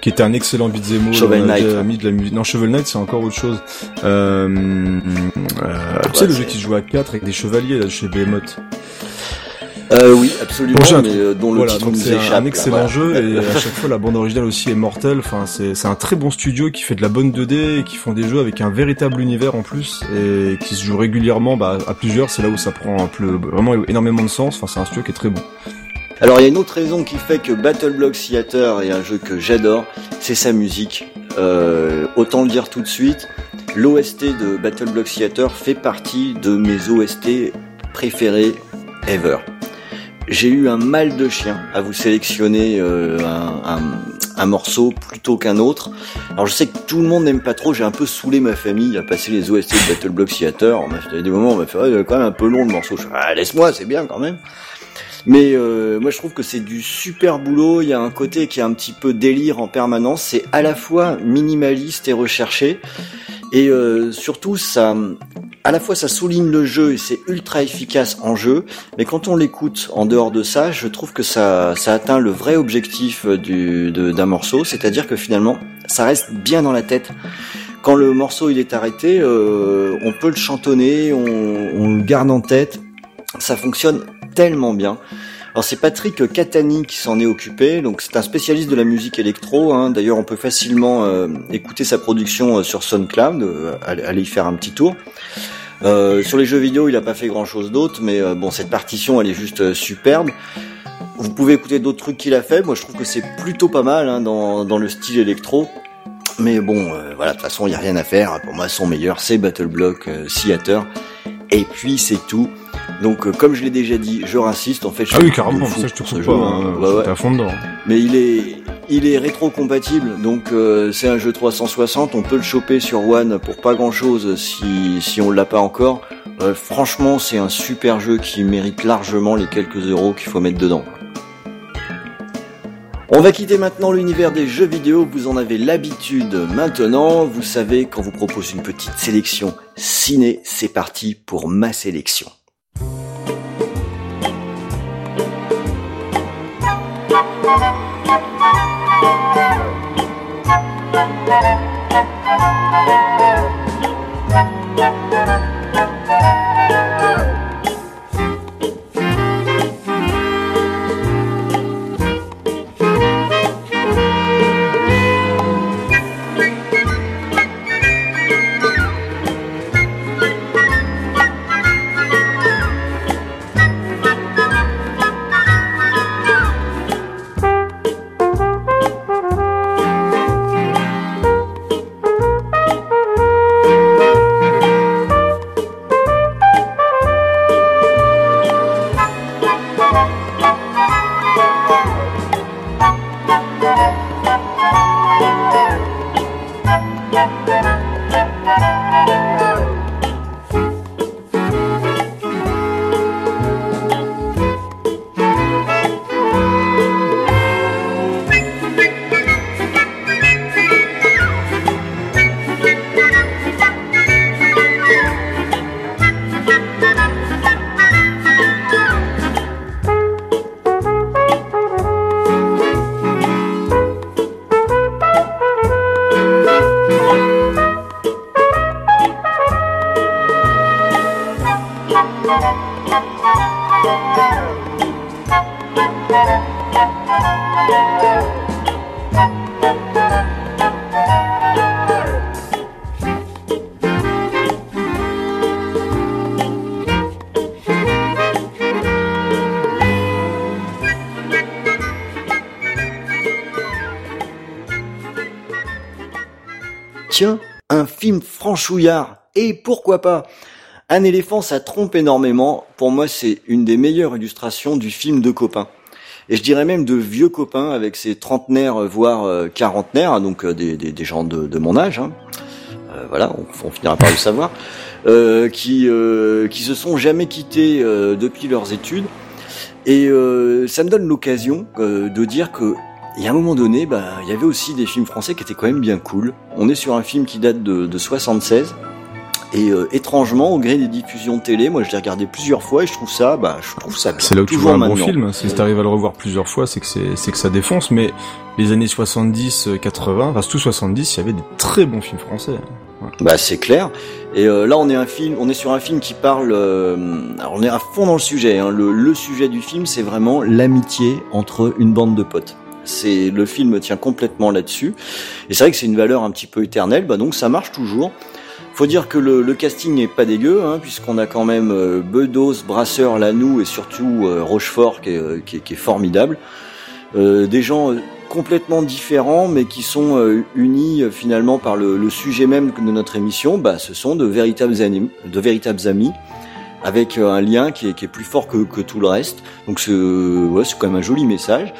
qui était un excellent beat'em all. Shovel Knight, déjà ouais. mis de la musique. Non, Shovel Knight c'est encore autre chose. Euh, euh, tu sais le jeu qui se joue à 4 avec des chevaliers là de chez Behemoth. Euh, oui, absolument, Bon, mais euh, dont le Voilà, titre nous c'est échappe. un là, excellent voilà. jeu et à [LAUGHS] chaque fois la bande originale aussi est mortelle. Enfin, c'est c'est un très bon studio qui fait de la bonne 2D et qui font des jeux avec un véritable univers en plus et qui se joue régulièrement bah, à plusieurs. C'est là où ça prend un peu, vraiment énormément de sens. Enfin, c'est un studio qui est très bon. Alors il y a une autre raison qui fait que Battle Block Theater est un jeu que j'adore, c'est sa musique. Euh, autant le dire tout de suite, l'OST de Battle Block Theater fait partie de mes OST préférés ever. J'ai eu un mal de chien à vous sélectionner euh, un, morceau plutôt qu'un autre. Alors je sais que tout le monde n'aime pas trop, j'ai un peu saoulé ma famille à passer les OST de Battle Block Theater. On m'a fait des moments où on m'a fait quand même un peu long le morceau. Je ah, laisse-moi, c'est bien quand même. Mais euh, moi je trouve que c'est du super boulot, il y a un côté qui est un petit peu délire en permanence, c'est à la fois minimaliste et recherché, et euh, surtout ça, à la fois ça souligne le jeu et c'est ultra efficace en jeu, mais quand on l'écoute en dehors de ça, je trouve que ça, ça atteint le vrai objectif du, de- d'un morceau, c'est-à-dire que finalement ça reste bien dans la tête. Quand le morceau il est arrêté, euh, on peut le chantonner, on, on le garde en tête, ça fonctionne tellement bien. Alors c'est Patrick Catani qui s'en est occupé, donc c'est un spécialiste de la musique électro. Hein. D'ailleurs, on peut facilement euh, écouter sa production euh, sur SoundCloud, euh, allez y faire un petit tour. Euh, sur les jeux vidéo, il a pas fait grand chose d'autre, mais euh, bon, cette partition, elle est juste euh, superbe. Vous pouvez écouter d'autres trucs qu'il a fait. Moi, je trouve que c'est plutôt pas mal hein, dans, dans le style électro. Mais bon, voilà, de toute façon, il y a rien à faire. Pour moi, son meilleur, c'est Battle Block Theater. Et puis, c'est tout. Donc, euh, comme je l'ai déjà dit, je rassiste. En fait, je Ah oui, carrément. Ça, je te ce jeu, pas. hein. hein, Ouais, ouais. T'es à fond dedans. Mais il est, il est rétro-compatible, donc euh, c'est un jeu 360. On peut le choper sur One pour pas grand-chose si si on l'a pas encore. Euh, franchement, c'est un super jeu qui mérite largement les quelques euros qu'il faut mettre dedans. On va quitter maintenant l'univers des jeux vidéo, vous en avez l'habitude maintenant, vous savez quand vous propose une petite sélection ciné, c'est parti pour ma sélection. Franchouillard. Et pourquoi pas? Un éléphant, ça trompe énormément. Pour moi, c'est une des meilleures illustrations du film de copains. Et je dirais même de vieux copains avec ses trentenaires, voire euh, quarantenaires, donc euh, des, des, gens de, mon âge. Hein. Euh, voilà, on, finira par le savoir. qui qui se sont jamais quittés depuis leurs études. Et ça me donne l'occasion de dire que et à un moment donné, bah, il y avait aussi des films français qui étaient quand même bien cool. On est sur un film qui date de, de 76. Et euh, étrangement, au gré des diffusions de télé, moi je l'ai regardé plusieurs fois et je trouve ça, bah, je trouve ça. C'est là où tu vois un bon film. Si tu arrives à le revoir plusieurs fois, c'est que c'est, que ça défonce. Mais les années 70, 80, enfin tout 70, il y avait des très bons films français. Bah c'est clair. Et euh, là on est un film, on est sur un film qui parle. Euh, alors on est à fond dans le sujet. Hein. Le, le sujet du film, c'est vraiment l'amitié entre une bande de potes. C'est le film tient complètement là-dessus. Et c'est vrai que c'est une valeur un petit peu éternelle, bah donc ça marche toujours. Faut dire que le, casting n'est pas dégueu, hein, puisqu'on a quand même euh, Bedos, Brasseur, Lanou et surtout euh, Rochefort qui est, euh, qui, est, formidable. des gens complètement différents, mais qui sont unis finalement par le, sujet même de notre émission. Bah, ce sont de véritables amis, de véritables amis avec un lien qui est, qui est plus fort que, que, tout le reste. Donc c'est ouais, quand même un joli message.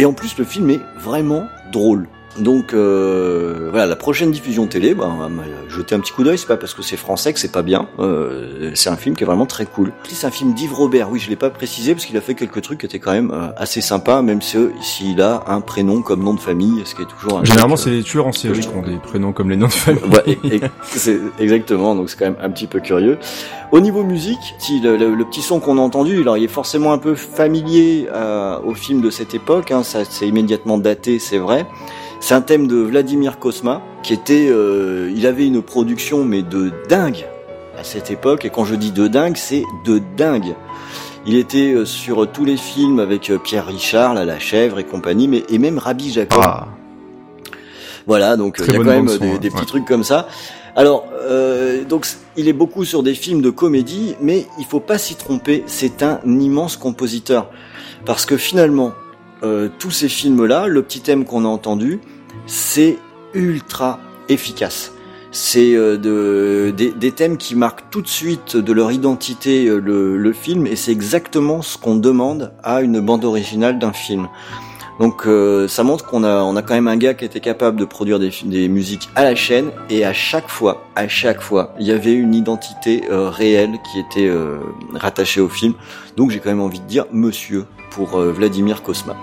Et en plus, le film est vraiment drôle. Donc euh, voilà, la prochaine diffusion télé, bah, on va jeter un petit coup d'œil. C'est pas parce que c'est français que c'est pas bien. Euh, c'est un film qui est vraiment très cool. C'est un film d'Yves Robert. Oui, je l'ai pas précisé parce qu'il a fait quelques trucs qui étaient quand même euh, assez sympas, même s'il a un prénom comme nom de famille, ce qui est toujours. Un Généralement, c'est les tueurs en série qui ont des prénoms comme les noms de famille. ouais, exactement. Donc c'est quand même un petit peu curieux. Au niveau musique, si le, petit son qu'on a entendu, alors il est forcément un peu familier au film de cette époque. Hein, ça, c'est immédiatement daté, c'est vrai. C'est un thème de Vladimir Kosma, qui était, euh, il avait une production mais de dingue à cette époque. Et quand je dis de dingue, c'est de dingue. Il était euh, sur tous les films avec euh, Pierre Richard, La Chèvre et compagnie, mais et même Rabbi Jacob. Ah. Voilà, donc il y a quand même des, petits trucs comme ça. Alors, donc il est beaucoup sur des films de comédie, mais il faut pas s'y tromper. C'est un immense compositeur parce que finalement, euh, tous ces films-là, le petit thème qu'on a entendu, c'est ultra efficace. C'est euh, de, des, thèmes qui marquent tout de suite de leur identité euh, le, film, et c'est exactement ce qu'on demande à une bande originale d'un film. Donc ça montre qu'on a, on a quand même un gars qui était capable de produire des, des musiques à la chaîne, et à chaque fois, à chaque fois, il y avait une identité réelle qui était rattachée au film. Donc j'ai quand même envie de dire monsieur pour Vladimir Kosma.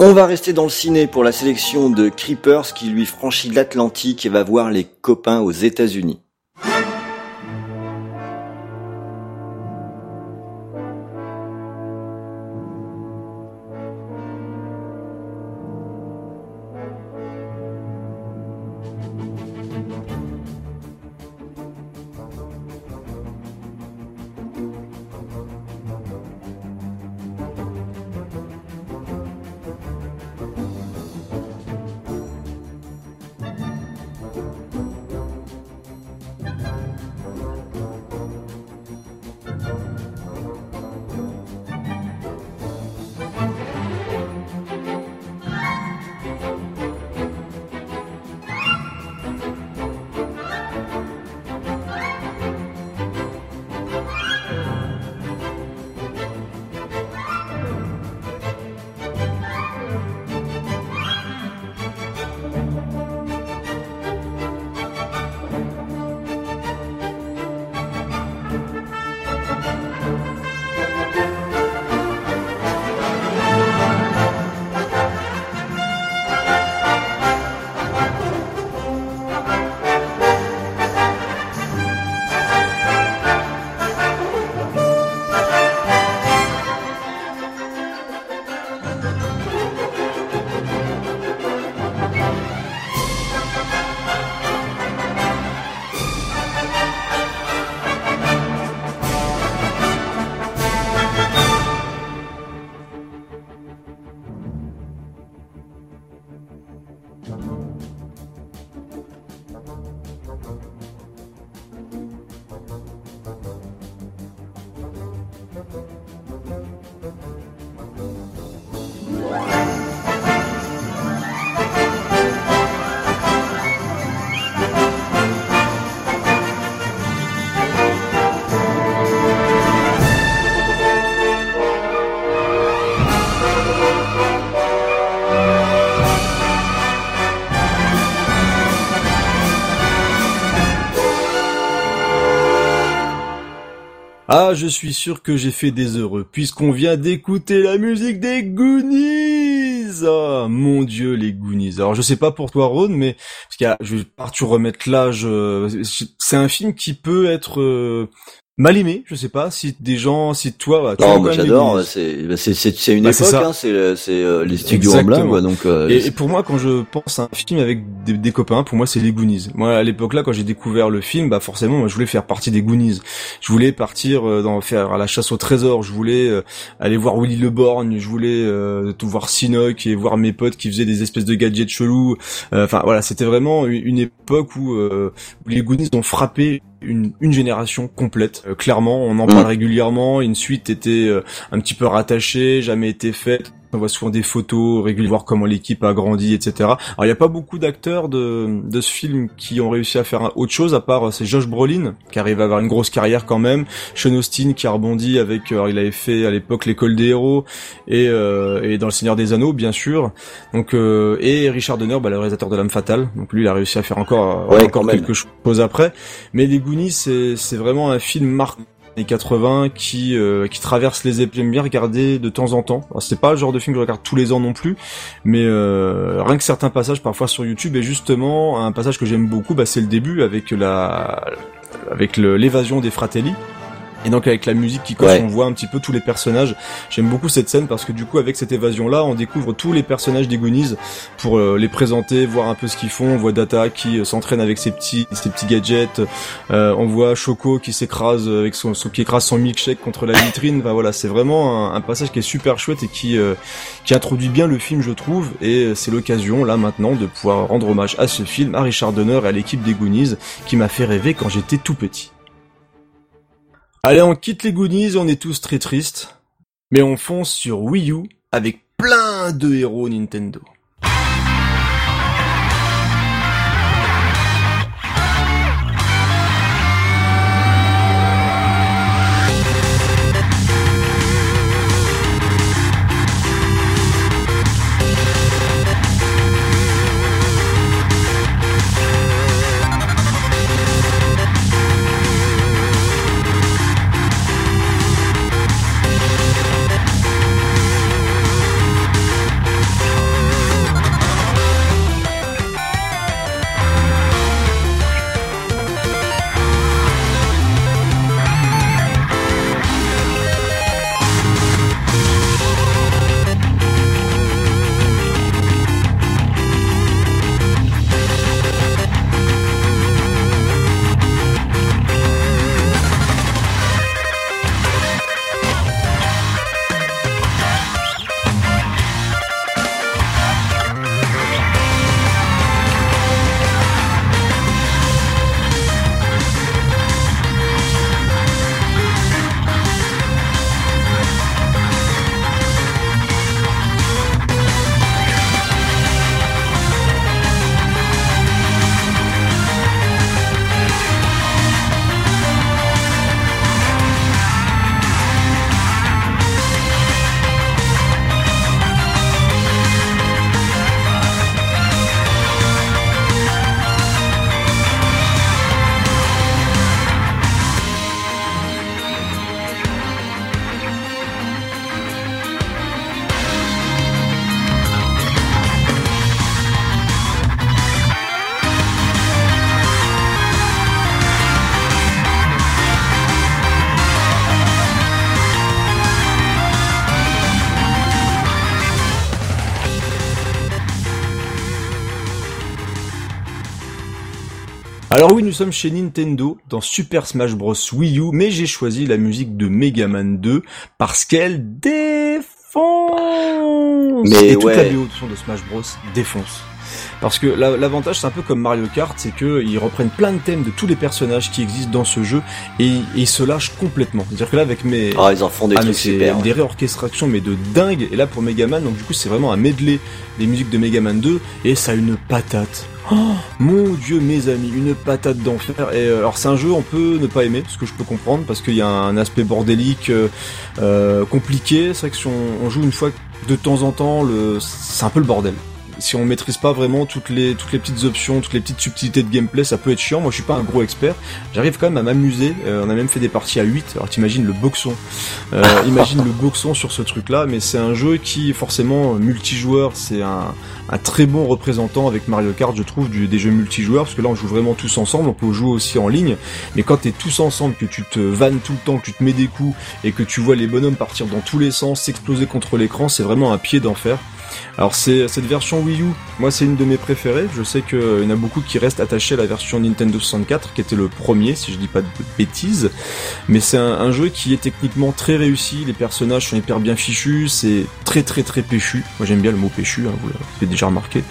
On va rester dans le ciné pour la sélection de Creepers qui lui franchit l'Atlantique et va voir les copains aux États-Unis. Ah, je suis sûr que j'ai fait des heureux, puisqu'on vient d'écouter la musique des Goonies Ah, mon dieu, les Goonies. Alors, je sais pas pour toi, Ron, mais, parce qu'il y a, je vais remettre l'âge, c'est un film qui peut être, euh, mal aimé, je sais pas si des gens, si toi, bah, non, moi j'adore. C'est bah, c'est c'est une bah, époque, hein, c'est c'est euh, les studios en blanc, donc. Euh, et, pour moi, quand je pense à un film avec des, copains, pour moi c'est les Goonies. Moi à l'époque là, quand j'ai découvert le film, bah forcément, moi, je voulais faire partie des Goonies. Je voulais partir euh, dans faire à la chasse au trésor. Je voulais aller voir Willy le Borgne. Je voulais tout voir Sinoc et voir mes potes qui faisaient des espèces de gadgets chelous. Enfin voilà, c'était vraiment une, époque où, où les Goonies ont frappé une, une génération complète. Euh, clairement, on en parle mm. régulièrement. Une suite était euh, un petit peu rattachée, jamais été faite. On voit souvent des photos régulièrement, voir comment l'équipe a grandi, etc. Alors il n'y a pas beaucoup d'acteurs de, de ce film qui ont réussi à faire autre chose, à part c'est Josh Brolin qui arrive à avoir une grosse carrière quand même, Sean Austin qui a rebondi avec, alors, il avait fait à l'époque l'école des héros et, euh, et dans le Seigneur des Anneaux bien sûr. Donc euh, et Richard Donner, bah, le réalisateur de l'âme fatale. Donc lui il a réussi à faire encore, encore quelque chose après. Mais les Goonies c'est c'est vraiment un film marquant 80 qui euh, qui traverse les époques. J'aime bien regarder de temps en temps. C'est pas le genre de film que je regarde tous les ans non plus, mais euh, rien que certains passages parfois sur YouTube et justement un passage que j'aime beaucoup, bah, c'est le début avec avec l'évasion des Fratelli et donc avec la musique qui coche, on voit un petit peu tous les personnages. J'aime beaucoup cette scène parce que du coup avec cette évasion là, on découvre tous les personnages des Goonies pour euh, les présenter, voir un peu ce qu'ils font. On voit Data qui euh, s'entraîne avec ses petits ses petits gadgets. Euh, on voit Choco qui s'écrase avec son, qui écrase son milkshake contre la vitrine. Enfin voilà, c'est vraiment un, passage qui est super chouette et qui qui introduit bien le film je trouve. Et c'est l'occasion là maintenant de pouvoir rendre hommage à ce film, à Richard Donner et à l'équipe des Goonies qui m'a fait rêver quand j'étais tout petit. Allez, on quitte les Goonies, on est tous très tristes, mais on fonce sur Wii U avec plein de héros Nintendo. Nous sommes chez Nintendo dans Super Smash Bros Wii U, mais j'ai choisi la musique de Mega Man 2 parce qu'elle défonce. Mais Et toute la BO de Smash Bros défonce. Parce que l'avantage, c'est un peu comme Mario Kart, c'est qu'ils reprennent plein de thèmes de tous les personnages qui existent dans ce jeu et, ils se lâchent complètement. C'est-à-dire que là, avec mes, ah, ils en font des ah, trucs super, des réorchestrations, mais de dingue. Et là, pour Megaman, donc du coup, c'est vraiment un medley des musiques de Megaman 2 et ça a une patate. Oh, mon dieu, mes amis, une patate d'enfer. Et euh, alors, c'est un jeu on peut ne pas aimer, ce que je peux comprendre, parce qu'il y a un aspect bordélique euh, euh compliqué. C'est vrai que si on, on, joue une fois de temps en temps, le, c'est un peu le bordel si on maîtrise pas vraiment toutes les toutes les petites options, toutes les petites subtilités de gameplay, ça peut être chiant. Moi, je suis pas un gros expert. J'arrive quand même à m'amuser. Euh, on a même fait des parties à 8. Alors t'imagines le boxon. Euh, [LAUGHS] imagine le boxon sur ce truc-là, mais c'est un jeu qui forcément multijoueur, c'est un, un très bon représentant avec Mario Kart, je trouve, du, des jeux multijoueurs, parce que là on joue vraiment tous ensemble, on peut jouer aussi en ligne, mais quand t'es tous ensemble, que tu te vannes tout le temps, que tu te mets des coups, et que tu vois les bonhommes partir dans tous les sens, s'exploser contre l'écran, c'est vraiment un pied d'enfer. Alors c'est cette version Wii U, moi c'est une de mes préférées. Je sais qu'il y en a beaucoup qui restent attachés à la version Nintendo 64, qui était le premier, si je dis pas de bêtises. Mais c'est un, jeu qui est techniquement très réussi. Les personnages sont hyper bien fichus, c'est très très très péchu. Moi j'aime bien le mot péchu, hein, vous l'avez déjà remarqué.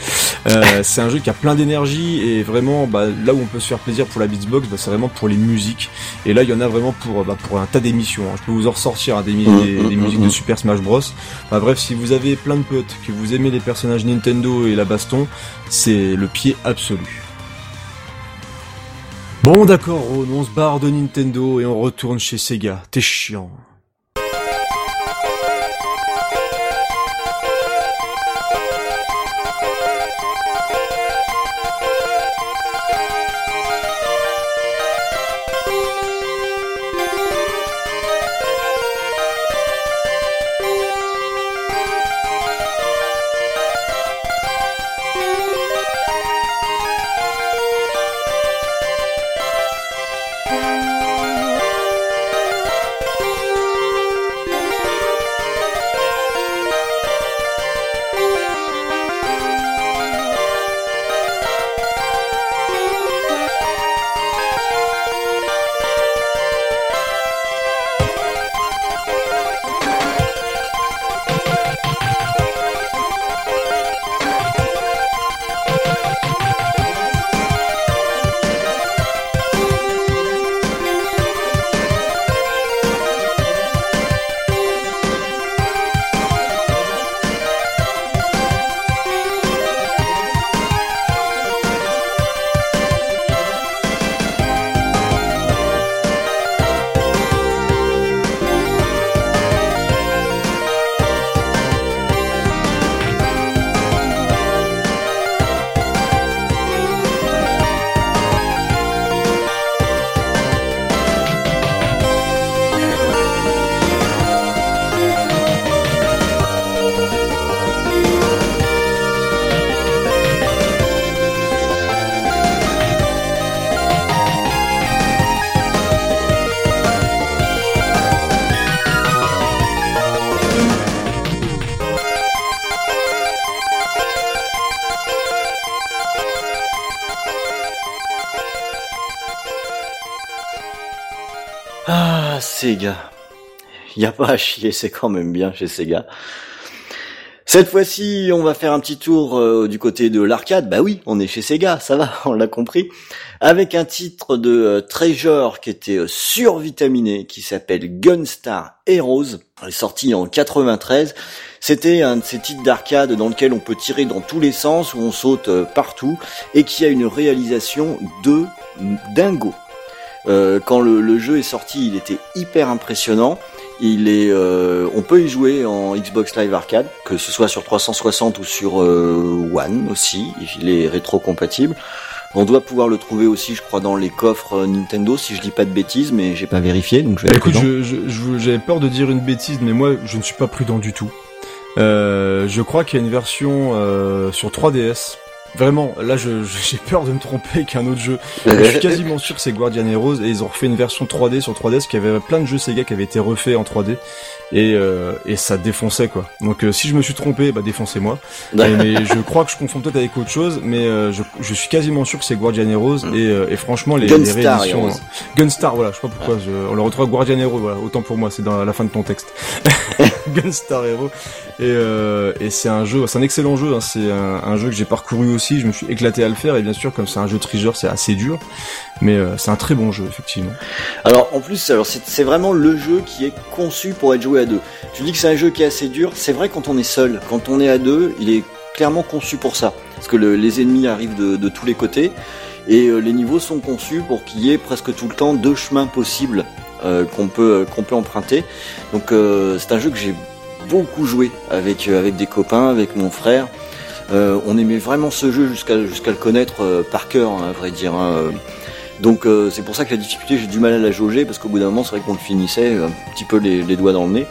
Euh, [LAUGHS] c'est un jeu qui a plein d'énergie et vraiment bah, là où on peut se faire plaisir pour la Beatsbox, bah, c'est vraiment pour les musiques. Et là il y en a vraiment pour bah, pour un tas d'émissions. Hein. Je peux vous en ressortir hein, des, des, musiques de Super Smash Bros. bref, si vous avez plein de potes que vous aimez les personnages Nintendo et la baston, c'est le pied absolu. Bon d'accord, on se barre de Nintendo et on retourne chez Sega. T'es chiant. N'y a pas à chier, c'est quand même bien chez Sega. Cette fois-ci, on va faire un petit tour euh, du côté de l'arcade. Bah oui, on est chez Sega, ça va, [LAUGHS] on l'a compris. Avec un titre de euh, Treasure qui était euh, survitaminé, qui s'appelle Gunstar Heroes. Il est sorti en 93. C'était un de ces titres d'arcade dans lequel on peut tirer dans tous les sens, où on saute partout, et qui a une réalisation de dingo. Quand le, jeu est sorti, il était hyper impressionnant. Il est, euh, on peut y jouer en Xbox Live Arcade, que ce soit sur 360 ou sur euh, One aussi. Il est rétro-compatible. On doit pouvoir le trouver aussi, je crois, dans les coffres Nintendo, si je dis pas de bêtises, mais j'ai pas vérifié, donc je vais. Écoute, j'avais peur de dire une bêtise, mais moi, je ne suis pas prudent du tout. je crois qu'il y a une version sur 3DS Vraiment, là j'ai peur de me tromper avec un autre jeu. je suis quasiment sûr que c'est Guardian Heroes et ils ont refait une version 3D sur 3DS qui avait plein de jeux Sega qui avaient été refaits en 3D et, euh, et ça défonçait quoi. Donc euh, si je me suis trompé, bah défoncez-moi. mais je crois que je confonds peut-être avec autre chose, mais euh, je, je, suis quasiment sûr que c'est Guardian Heroes mm. et, et, franchement les, rééditions, Gunstar, voilà, je sais pas pourquoi, on le retrouve Guardian Heroes, voilà, autant pour moi, c'est dans la fin de ton texte. [LAUGHS] Gunstar Heroes et, et c'est un jeu, c'est un excellent jeu, hein, c'est un, jeu que j'ai parcouru aussi, je me suis éclaté à le faire et bien sûr comme c'est un jeu treasure, c'est assez dur, mais c'est un très bon jeu effectivement. Alors en plus, alors c'est vraiment le jeu qui est conçu pour être joué à deux. Tu dis que c'est un jeu qui est assez dur, c'est vrai quand on est seul, quand on est à deux, il est clairement conçu pour ça. Parce que les ennemis arrivent de, tous les côtés, et euh, les niveaux sont conçus pour qu'il y ait presque tout le temps deux chemins possibles euh, qu'on peut, qu'on peut emprunter. Donc euh, c'est un jeu que j'ai beaucoup joué avec, avec des copains, avec mon frère. on aimait vraiment ce jeu jusqu'à jusqu'à le connaître par cœur, hein, à vrai dire. Hein. Donc c'est pour ça que la difficulté, j'ai du mal à la jauger, parce qu'au bout d'un moment, c'est vrai qu'on le finissait un petit peu les, les doigts dans le nez.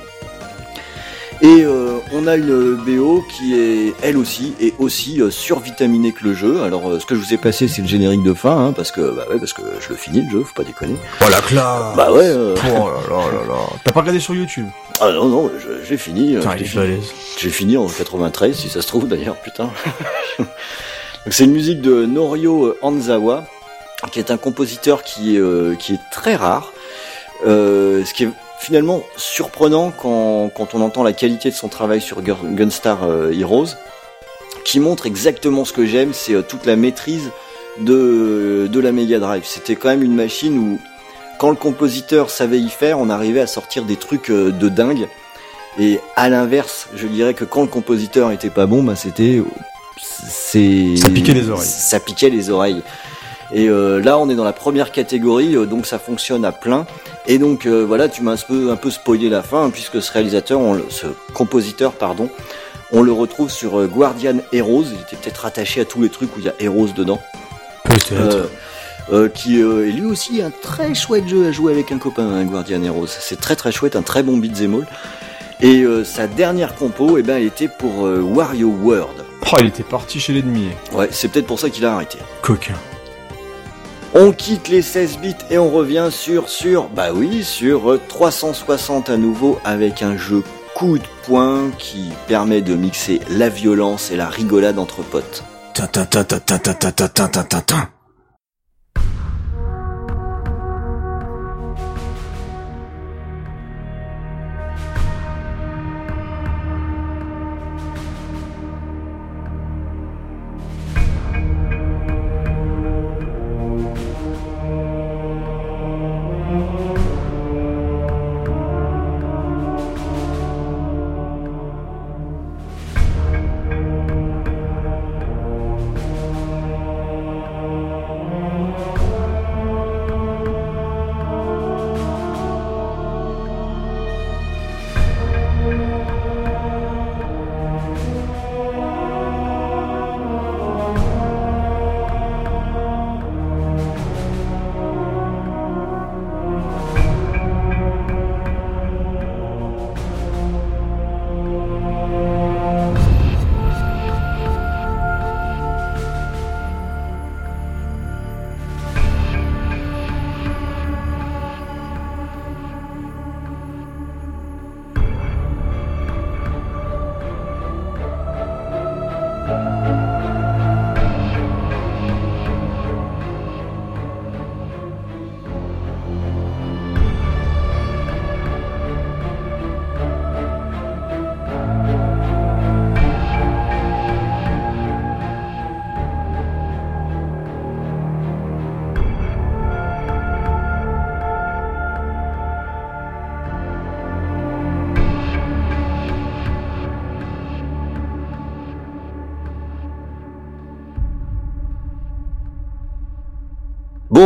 Et euh, on a une BO qui est elle aussi et aussi euh, survitaminée que le jeu. Alors euh, ce que je vous ai passé c'est le générique de fin hein, parce que bah ouais parce que je le finis le jeu, faut pas déconner. Oh la classe. Bah ouais. Oh là là là là. T'as pas regardé sur YouTube? Ah non non, j'ai fini. J'ai fini en 93 si ça se trouve d'ailleurs, putain. [LAUGHS] c'est une musique de Norio Anzawa qui est un compositeur qui qui est très rare. ce qui est finalement surprenant quand, quand, on entend la qualité de son travail sur Gunstar euh, Heroes, qui montre exactement ce que j'aime, c'est euh, toute la maîtrise de, de la Mega Drive. C'était quand même une machine où, quand le compositeur savait y faire, on arrivait à sortir des trucs euh, de dingue. Et à l'inverse, je dirais que quand le compositeur était pas bon, bah c'était, c'est, ça piquait les oreilles. Ça piquait les oreilles. Et euh, là, on est dans la première catégorie, euh, donc ça fonctionne à plein. Et donc euh, voilà, tu m'as un peu, un peu spoilé la fin, hein, puisque ce réalisateur, ce compositeur, pardon, on le retrouve sur Guardian Heroes. Il était peut-être rattaché à tous les trucs où il y a Heroes dedans. Peut-être. qui est lui aussi un très chouette jeu à jouer avec un copain, hein, Guardian Heroes. C'est très très chouette, un très bon beat'em all. Et sa dernière compo, eh ben, elle était pour Wario World. Oh, il était parti chez l'ennemi. Ouais, c'est peut-être pour ça qu'il a arrêté. Coquin. On quitte les 16 bits et on revient sur, sur, bah oui, sur 360 à nouveau avec un jeu coup de poing qui permet de mixer la violence et la rigolade entre potes.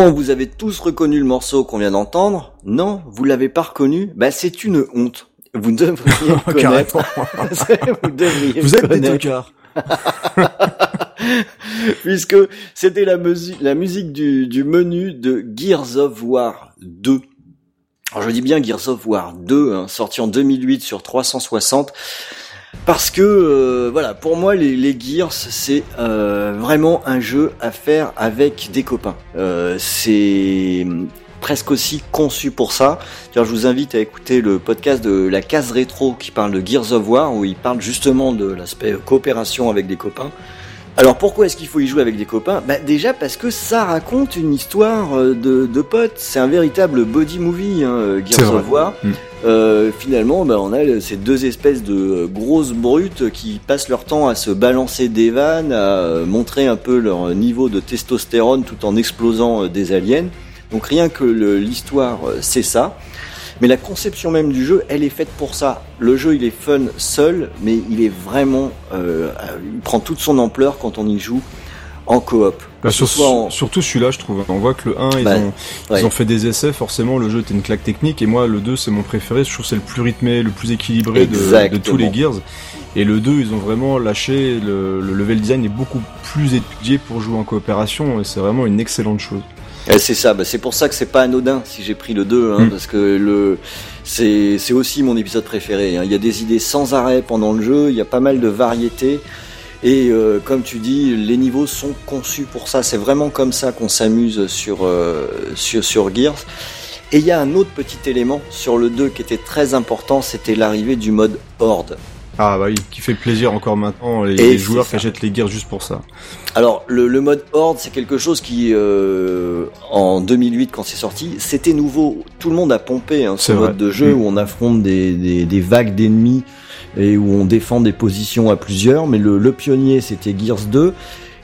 Bon, vous avez tous reconnu le morceau qu'on vient d'entendre Non, vous l'avez pas reconnu Bah c'est une honte. Vous devriez le [LAUGHS] connaître. [LAUGHS] vous devriez vous êtes connaître. [LAUGHS] Puisque c'était la, musique, la musique du, du menu de Gears of War 2. Alors je dis bien Gears of War 2, hein, sorti en 2008 sur 360. Parce que euh, voilà, pour moi les, les Gears c'est euh, vraiment un jeu à faire avec des copains. Euh, c'est presque aussi conçu pour ça. je vous invite à écouter le podcast de la case rétro qui parle de Gears of War où il parle justement de l'aspect coopération avec des copains. Alors pourquoi est-ce qu'il faut y jouer avec des copains? Bah déjà parce que ça raconte une histoire euh, de, de potes. C'est un véritable body movie, hein, Gears of War. Mm. Euh, finalement, bah, on a ces deux espèces de euh, grosses brutes qui passent leur temps à se balancer des vannes, à montrer un peu leur niveau de testostérone tout en explosant des aliens. Donc rien que l'histoire, c'est ça. Mais la conception même du jeu, elle est faite pour ça. Le jeu, il est fun seul, mais il est vraiment, euh, il prend toute son ampleur quand on y joue en coop. Bah, Surtout celui-là, je trouve. On voit que le 1, ils, bah, ont, ils ont fait des essais, forcément, le jeu était une claque technique, et moi, le 2, c'est mon préféré. Je trouve que c'est le plus rythmé, le plus équilibré de, de, tous les Gears. Et le 2, ils ont vraiment lâché, le, le level design est beaucoup plus étudié pour jouer en coopération, et c'est vraiment une excellente chose. C'est ça, bah c'est pour ça que c'est pas anodin si j'ai pris le 2, hein, mm. parce que le c'est aussi mon épisode préféré. Hein. Il y a des idées sans arrêt pendant le jeu, il y a pas mal de variétés. Et euh, comme tu dis, les niveaux sont conçus pour ça. C'est vraiment comme ça qu'on s'amuse sur, euh, sur, sur Gears. Et il y a un autre petit élément sur le 2 qui était très important, c'était l'arrivée du mode Horde. Ah bah oui, qui fait plaisir encore maintenant, les, joueurs qui achètent les guerres juste pour ça. Alors le, le mode Horde, c'est quelque chose qui, euh, en 2008 quand c'est sorti, c'était nouveau. Tout le monde a pompé hein, ce mode de jeu mm. où on affronte des, des, des vagues d'ennemis et où on défend des positions à plusieurs. Mais le, le pionnier, c'était Gears 2.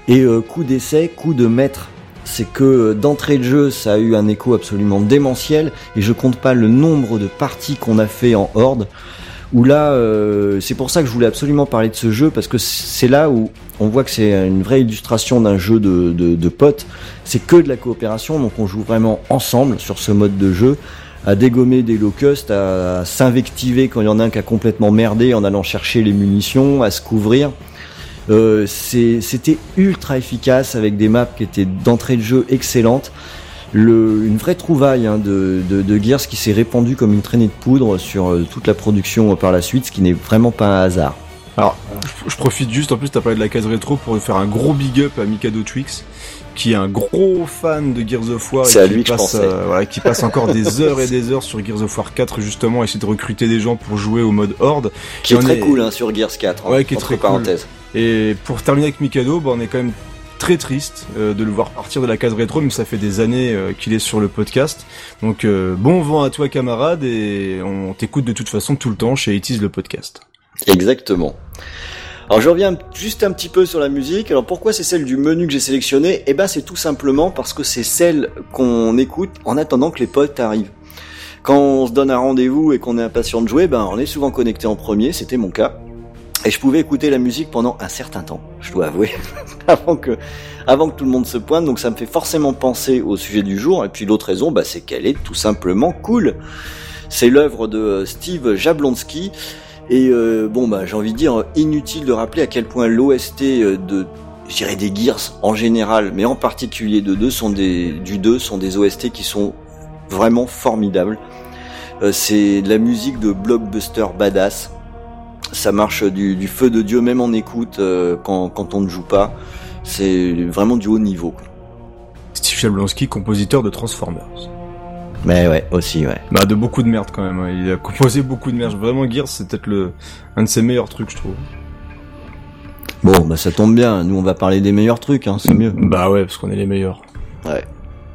Et euh, coup d'essai, coup de maître c'est que euh, d'entrée de jeu, ça a eu un écho absolument démentiel, et je compte pas le nombre de parties qu'on a fait en horde où là, euh, c'est pour ça que je voulais absolument parler de ce jeu, parce que c'est là où on voit que c'est une vraie illustration d'un jeu de, de, potes. C'est que de la coopération, donc on joue vraiment ensemble sur ce mode de jeu, à dégommer des locusts, à s'invectiver quand il y en a un qui a complètement merdé en allant chercher les munitions, à se couvrir. Euh, C'était ultra efficace avec des maps qui étaient d'entrée de jeu excellentes une vraie trouvaille hein, de, de, Gears qui s'est répandue comme une traînée de poudre sur euh, toute la production euh, par la suite, ce qui n'est vraiment pas un hasard. Alors, je, profite juste, en plus t'as parlé de la case rétro pour faire un gros big up à Mikado Twix, qui est un gros fan de Gears of War. C'est à lui que passe, je euh, voilà, qui passe encore des [LAUGHS] heures et des heures sur Gears of War 4 justement, à essayer de recruter des gens pour jouer au mode Horde. Qui est très cool hein, sur Gears 4, hein, ouais, qui est très parenthèses. Et pour terminer avec Mikado, bah, on est quand même très triste euh, de le voir partir de la case rétro, mais ça fait des années euh, qu'il est sur le podcast. Donc euh, bon vent à toi camarade et on t'écoute de toute façon tout le temps chez Itis le podcast. Exactement. Alors je reviens juste un petit peu sur la musique. Alors pourquoi c'est celle du menu que j'ai sélectionné? Eh ben c'est tout simplement parce que c'est celle qu'on écoute en attendant que les potes arrivent. Quand on se donne un rendez-vous et qu'on est impatient de jouer, ben on est souvent connecté en premier, c'était mon cas. Et je pouvais écouter la musique pendant un certain temps, je dois avouer, [LAUGHS] avant que, avant que tout le monde se pointe. Donc ça me fait forcément penser au sujet du jour. Et puis l'autre raison, bah, c'est qu'elle est tout simplement cool. C'est l'œuvre de euh, Steve Jablonski. Et euh, bon, bah, j'ai envie de dire inutile de rappeler à quel point l'OST euh, de, je des Gears en général, mais en particulier de deux sont des, du 2 sont des OST qui sont vraiment formidables. c'est de la musique de blockbuster badass ça marche du, feu de Dieu même en écoute euh, quand, on ne joue pas. C'est vraiment du haut niveau. Steve Jablonski, compositeur de Transformers. Mais ouais, aussi, ouais. Bah, de beaucoup de merde quand même. Hein. Il a composé beaucoup de merde. Vraiment, Gears, c'est peut-être le, un de ses meilleurs trucs, je trouve. Bon, bah, ça tombe bien. Nous, on va parler des meilleurs trucs, hein, c'est mieux. Bah ouais, parce qu'on est les meilleurs. Ouais.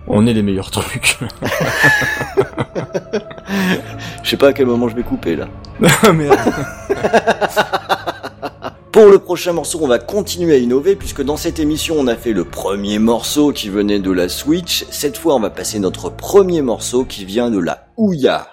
On est les meilleurs trucs. [LAUGHS] Je sais pas à quel moment je vais couper là. [LAUGHS] Merde. Pour le prochain morceau, on va continuer à innover puisque dans cette émission, on a fait le premier morceau qui venait de la Switch. Cette fois, on va passer notre premier morceau qui vient de la Ouya.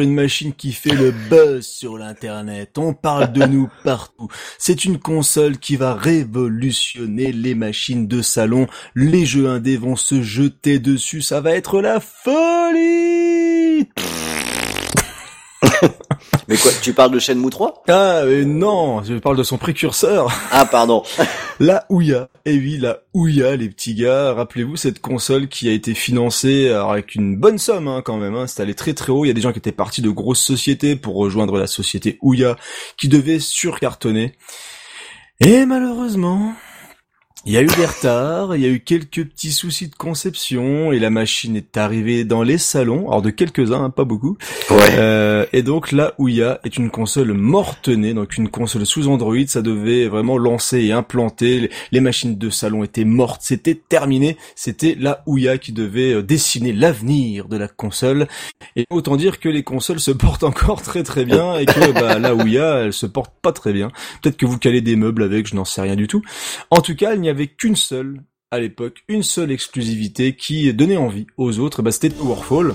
Une machine qui fait le buzz sur l'internet. On parle de nous partout. C'est une console qui va révolutionner les machines de salon. Les jeux indés vont se jeter dessus. Ça va être la folie. Mais quoi, tu parles de Shenmue 3 Ah mais non, je parle de son précurseur. Ah pardon. [LAUGHS] la Ouya. Et oui, la Ouya, les petits gars. Rappelez-vous cette console qui a été financée avec une bonne somme hein, quand même. Hein. C'était allé très très haut. Il y a des gens qui étaient partis de grosses sociétés pour rejoindre la société Ouya qui devait surcartonner. Et malheureusement, il y a eu des retards, il y a eu quelques petits soucis de conception et la machine est arrivée dans les salons, alors de quelques-uns, hein, pas beaucoup. Ouais. Euh, et donc là, Ouya est une console mortenée, donc une console sous Android, ça devait vraiment lancer et implanter. Les machines de salon étaient mortes, c'était terminé. C'était la Ouya qui devait euh, dessiner l'avenir de la console. Et autant dire que les consoles se portent encore très très bien et que [LAUGHS] bah, la Ouya, elle se porte pas très bien. Peut-être que vous calez des meubles avec, je n'en sais rien du tout. En tout cas, il n'y avait qu'une seule à l'époque, une seule exclusivité qui donnait envie aux autres, bah, c'était Towerfall.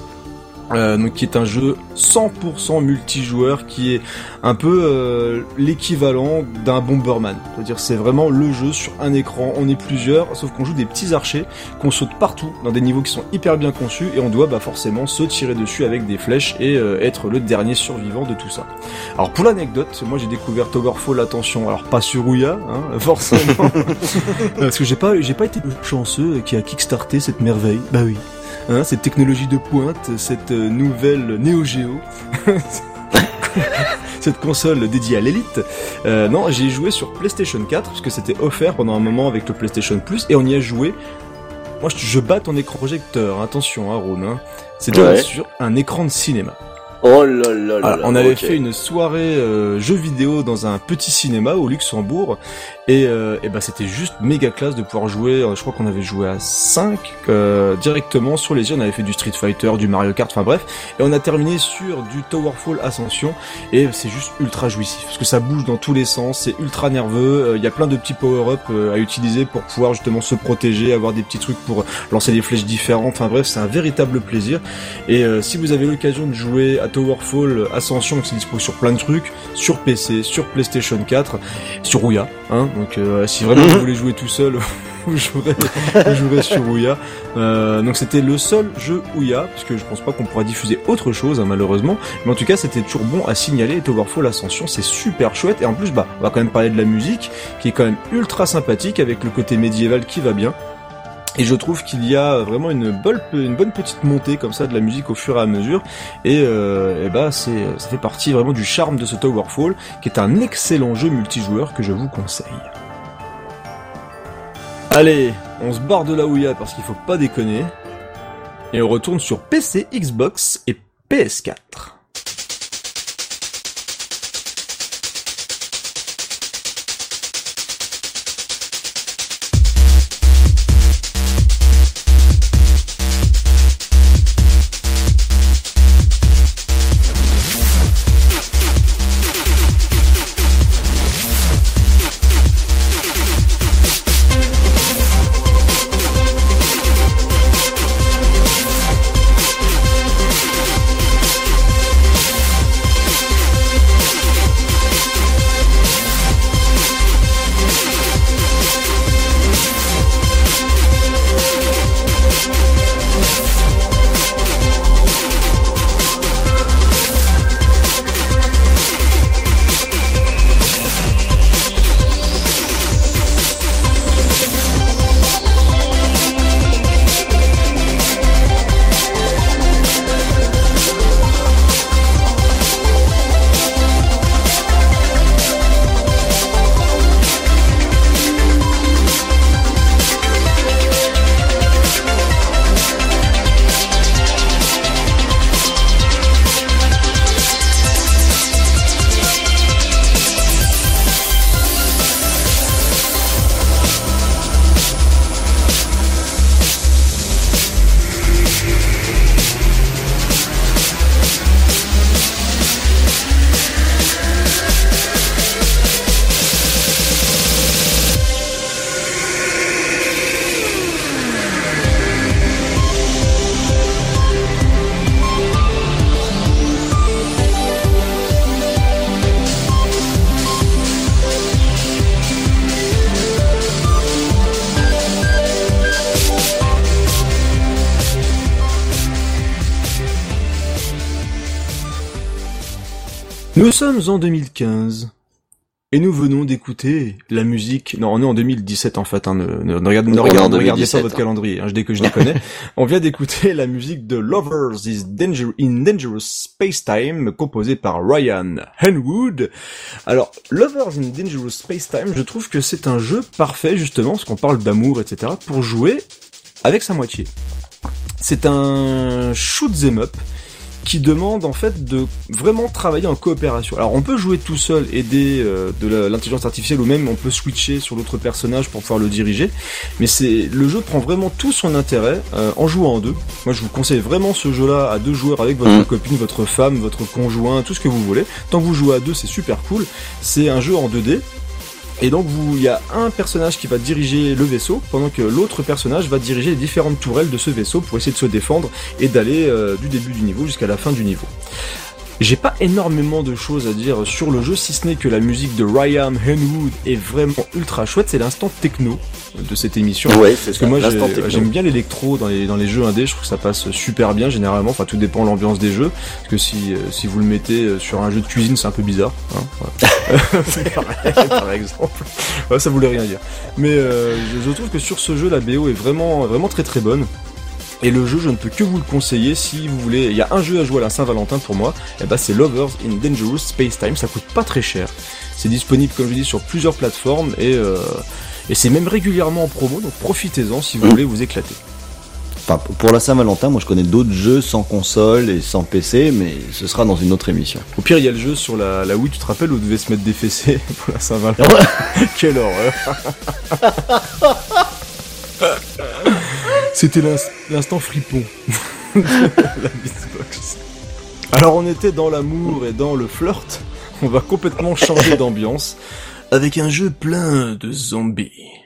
Euh, donc qui est un jeu 100% multijoueur qui est un peu euh, l'équivalent d'un Bomberman. C'est-à-dire c'est vraiment le jeu sur un écran, on est plusieurs, sauf qu'on joue des petits archers qu'on saute partout dans des niveaux qui sont hyper bien conçus et on doit bah, forcément se tirer dessus avec des flèches et euh, être le dernier survivant de tout ça. Alors pour l'anecdote, moi j'ai découvert Towerfall, attention, alors pas sur Ouya, hein, [LAUGHS] forcément, [LAUGHS] parce que j'ai pas j'ai pas été chanceux qui a kickstarté cette merveille. Bah oui. Hein, cette technologie de pointe, cette euh, nouvelle Neo Geo, [LAUGHS] cette console dédiée à l'élite. Euh, non, j'ai joué sur PlayStation 4 parce que c'était offert pendant un moment avec le PlayStation Plus et on y a joué. Moi, je, je bats ton écran projecteur. Attention, hein. Hein. C'était Ouais. sur un écran de cinéma. Oh là là là. Alors, là, on avait fait une soirée euh, jeux vidéo dans un petit cinéma au Luxembourg et, euh, et bah c'était juste méga classe de pouvoir jouer. euh, Je crois qu'on avait joué à 5 directement sur les yeux. On avait fait du Street Fighter, du Mario Kart, enfin bref. Et on a terminé sur du Towerfall Ascension et c'est juste ultra jouissif parce que ça bouge dans tous les sens, c'est ultra nerveux. euh, Il y a plein de petits power-up euh, à utiliser pour pouvoir justement se protéger, avoir des petits trucs pour lancer des flèches différentes. Enfin bref, c'est un véritable plaisir. Et euh, si vous avez l'occasion de jouer à Towerfall Ascension, qui est dispo sur plein de trucs, sur PC, sur PlayStation 4, sur Ouya, hein, donc euh, si vraiment vous voulez jouer tout seul, [LAUGHS] vous jouerez, vous jouerez sur Ouya. Euh, donc c'était le seul jeu Ouya, parce que je pense pas qu'on pourra diffuser autre chose, hein, malheureusement. Mais en tout cas, c'était toujours bon à signaler. Towerfall Ascension, c'est super chouette. Et en plus, bah, on va quand même parler de la musique, qui est quand même ultra sympathique, avec le côté médiéval qui va bien. Et je trouve qu'il y a vraiment une bonne, petite montée comme ça de la musique au fur et à mesure. Et, euh, et bah c'est, ça fait partie vraiment du charme de ce Towerfall, qui est un excellent jeu multijoueur que je vous conseille. Allez, on se barre de la Ouya parce qu'il faut pas déconner. Et on retourne sur PC, Xbox et PS4. Sommes en 2015. Et nous venons d'écouter la musique. Non, on est en 2017 en fait. Hein, ne, ne, ne, regardez, ne regardez, pas votre calendrier. Hein, dès que je les connais. [LAUGHS] on vient d'écouter la musique de Lovers is Danger in Dangerous Space Time, composée par Ryan Henwood. Alors, Lovers in Dangerous Space Time, je trouve que c'est un jeu parfait justement, parce qu'on parle d'amour, etc., pour jouer avec sa moitié. C'est un shoot 'em up qui demande en fait de vraiment travailler en coopération. Alors on peut jouer tout seul, aider euh, de l'intelligence artificielle ou même on peut switcher sur l'autre personnage pour pouvoir le diriger. Mais c'est le jeu prend vraiment tout son intérêt euh, en jouant en deux. Moi je vous conseille vraiment ce jeu-là à deux joueurs avec votre mmh. copine, votre femme, votre conjoint, tout ce que vous voulez. Tant que vous jouez à deux, c'est super cool. C'est un jeu en 2D et donc il y a un personnage qui va diriger le vaisseau, pendant que l'autre personnage va diriger les différentes tourelles de ce vaisseau pour essayer de se défendre et d'aller euh, du début du niveau jusqu'à la fin du niveau. J'ai pas énormément de choses à dire sur le jeu, si ce n'est que la musique de Ryan Henwood est vraiment ultra chouette. C'est l'instant techno de cette émission. Ouais, c'est Parce que moi, j'aime bien l'électro dans les, dans les jeux indés. Je trouve que ça passe super bien généralement. Enfin, tout dépend de l'ambiance des jeux. Parce que si, euh, si vous le mettez euh, sur un jeu de cuisine, c'est un peu bizarre. Hein, [LAUGHS] par exemple. ça voulait rien dire. Mais euh, je, je trouve que sur ce jeu, la BO est vraiment, vraiment très très bonne. Et le jeu, je ne peux que vous le conseiller si vous voulez. Il y a un jeu à jouer à la Saint-Valentin pour moi, et eh bah ben, c'est Lovers in Dangerous Space Time. Ça coûte pas très cher. C'est disponible, comme je dis, sur plusieurs plateformes et, euh, et c'est même régulièrement en promo. Donc profitez-en si vous mmh. voulez vous éclater. Enfin, pour la Saint-Valentin, moi je connais d'autres jeux sans console et sans PC, mais ce sera dans une autre émission. Au pire, il y a le jeu sur la, la Wii, tu te rappelles, où on devait se mettre des fessées [LAUGHS] pour la Saint-Valentin [LAUGHS] Quelle horreur [LAUGHS] C'était l'instant fripon [LAUGHS] la Beatbox. Alors on était dans l'amour et dans le flirt. On va complètement changer d'ambiance avec un jeu plein de zombies.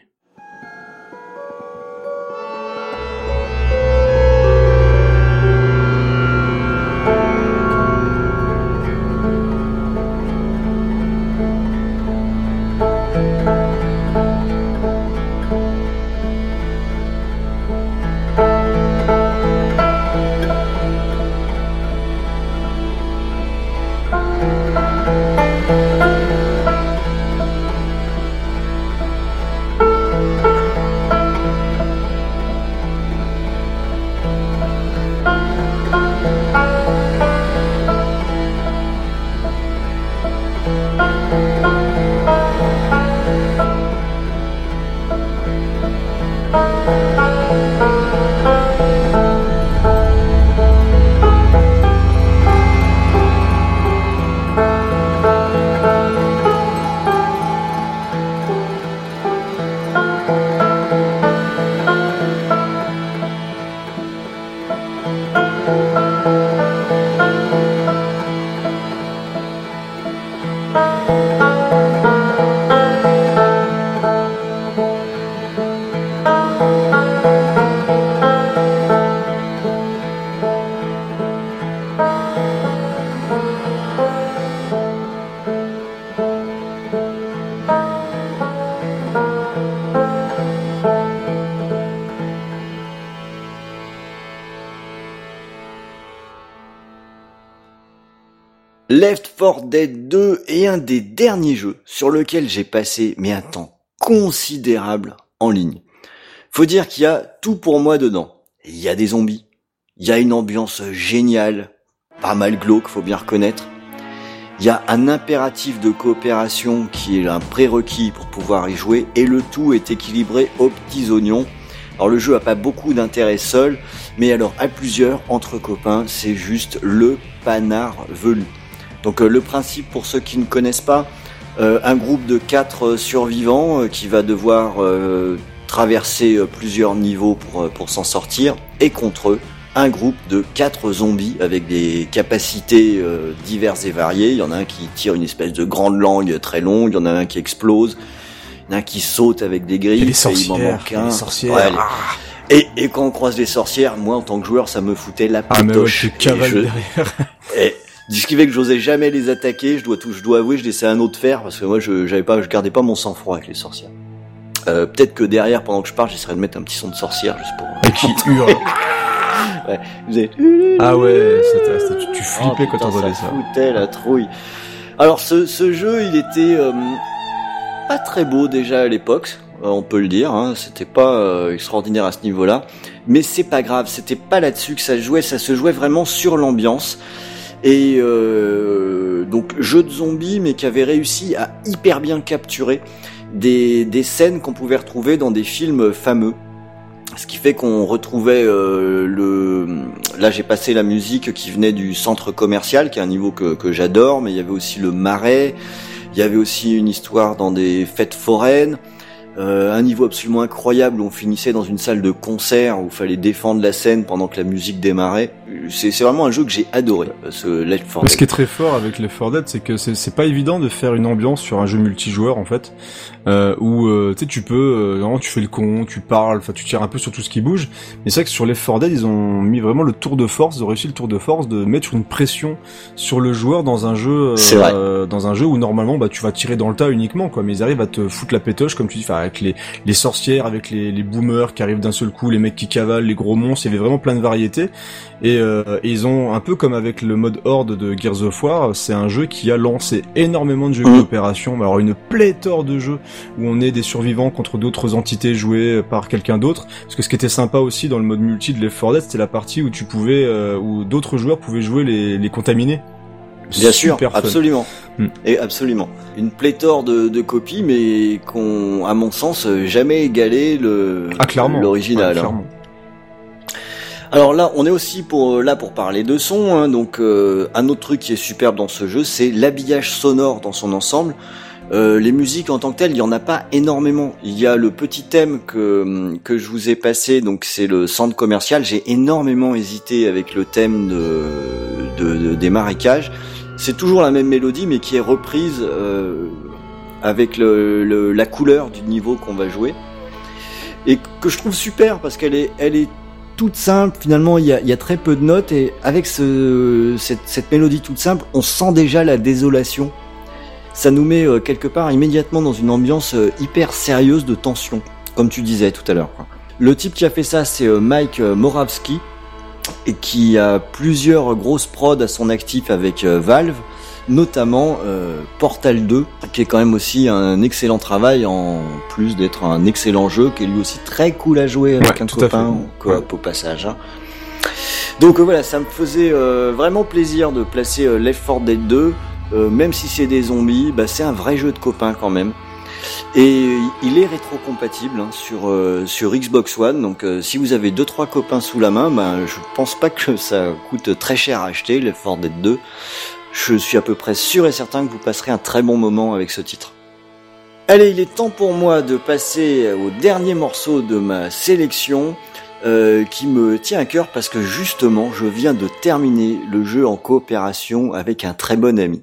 4 Dead 2 est un des derniers jeux sur lequel j'ai passé mais un temps considérable en ligne. Faut dire qu'il y a tout pour moi dedans. Il y a des zombies, il y a une ambiance géniale, pas mal glauque, faut bien reconnaître. Il y a un impératif de coopération qui est un prérequis pour pouvoir y jouer et le tout est équilibré aux petits oignons. Alors le jeu a pas beaucoup d'intérêt seul, mais alors à plusieurs, entre copains, c'est juste le panard velu. Donc euh, le principe pour ceux qui ne connaissent pas, euh, un groupe de quatre euh, survivants qui va devoir traverser plusieurs niveaux pour, pour s'en sortir et contre eux un groupe de quatre zombies avec des capacités diverses et variées. Il y en a un qui tire une espèce de grande langue très longue, il y en a un qui explose, il y en a un qui saute avec des grilles, et, il m'en manque un. sorcières. Ah. et, et, quand on croise des sorcières, moi en tant que joueur, ça me foutait la patoche. Ah mais ouais, et, ce qui fait que j'osais jamais les attaquer. Je dois tout, je dois avouer, je laissais un autre faire parce que moi, je j'avais pas, je gardais pas mon sang-froid avec les sorcières. Euh, Peut-être que derrière, pendant que je parle, j'essaierai de mettre un petit son de sorcière juste pour. Qui [LAUGHS] hurle. ouais. Ah ouais, tu, tu flippais oh, quand t'entendais ça. Foutait la trouille. Alors ce, ce jeu, il était euh, pas très beau déjà à l'époque, euh, on peut le dire. Hein, C'était pas euh, extraordinaire à ce niveau-là, mais c'est pas grave. C'était pas là-dessus que ça se jouait. Ça se jouait vraiment sur l'ambiance. Et euh, donc jeu de zombies, mais qui avait réussi à hyper bien capturer des, des scènes qu'on pouvait retrouver dans des films fameux. Ce qui fait qu'on retrouvait euh, le. Là, j'ai passé la musique qui venait du centre commercial, qui est un niveau que, que j'adore, mais il y avait aussi le marais. Il y avait aussi une histoire dans des fêtes foraines. Euh, un niveau absolument incroyable où on finissait dans une salle de concert où il fallait défendre la scène pendant que la musique démarrait. C'est c'est vraiment un jeu que j'ai adoré, ce Left 4 Ce qui est très fort avec Left 4 Dead, c'est que c'est c'est pas évident de faire une ambiance sur un jeu multijoueur en fait, euh, où euh, tu sais tu peux, euh, vraiment, tu fais le con, tu parles, enfin tu tires un peu sur tout ce qui bouge. Mais c'est vrai que sur Left 4 Dead, ils ont mis vraiment le tour de force, ils ont réussi le tour de force de mettre une pression sur le joueur dans un jeu, C'est vrai. euh, dans un jeu où normalement bah tu vas tirer dans le tas uniquement quoi, mais ils arrivent à te foutre la pétoche comme tu dis, enfin avec les les sorcières, avec les les boomers qui arrivent d'un seul coup, les mecs qui cavalent, les gros monstres, il y avait vraiment plein de variétés. Et, euh, et ils ont un peu comme avec le mode Horde de Gears of War, c'est un jeu qui a lancé énormément de jeux Mhm. d'opération, mais alors une pléthore de jeux où on est des survivants contre d'autres entités jouées par quelqu'un d'autre. Parce que ce qui était sympa aussi dans le mode multi de Left 4 Dead, c'était la partie où tu pouvais, euh, où d'autres joueurs pouvaient jouer les, les contaminés. Bien sûr, fun. absolument. Hmm. Et absolument. Une pléthore de, de copies, mais qu'on, à mon sens, euh, jamais égalé le Ah clairement. l'original. Hein. Alors là, on est aussi pour là pour parler de son. hein. donc euh, un autre truc qui est superbe dans ce jeu, c'est l'habillage sonore dans son ensemble. Euh, les musiques en tant que telles, il y en a pas énormément. Il y a le petit thème que que je vous ai passé, donc c'est le centre commercial. J'ai énormément hésité avec le thème de, de- de- des marécages. C'est toujours la même mélodie, mais qui est reprise euh, avec la couleur du niveau qu'on va jouer et que je trouve super parce qu'elle est toute simple. Finalement, il y a, très peu de notes et avec ce, cette, mélodie toute simple, on sent déjà la désolation. Ça nous met euh, quelque part immédiatement dans une ambiance euh, hyper sérieuse de tension, comme tu disais tout à l'heure. Le type qui a fait ça, c'est Mike Moravsky et qui a plusieurs grosses prods à son actif avec euh, Valve, notamment euh, Portal 2, qui est quand même aussi un excellent travail en plus d'être un excellent jeu, qui est lui aussi très cool à jouer avec Ouais, un copain, au passage. hein. Donc euh, voilà, ça me faisait euh, vraiment plaisir de placer Left 4 Dead 2, euh, même si c'est des zombies, bah, c'est un vrai jeu de copains quand même. Et il est rétro-compatible hein, sur euh, sur Xbox One. Donc euh, si vous avez deux trois copains sous la main, ben je pense pas que ça coûte très cher à acheter 4 Dead 2. Je suis à peu près sûr et certain que vous passerez un très bon moment avec ce titre. Allez, il est temps pour moi de passer au dernier morceau de ma sélection euh, qui me tient à cœur parce que justement je viens de terminer le jeu en coopération avec un très bon ami.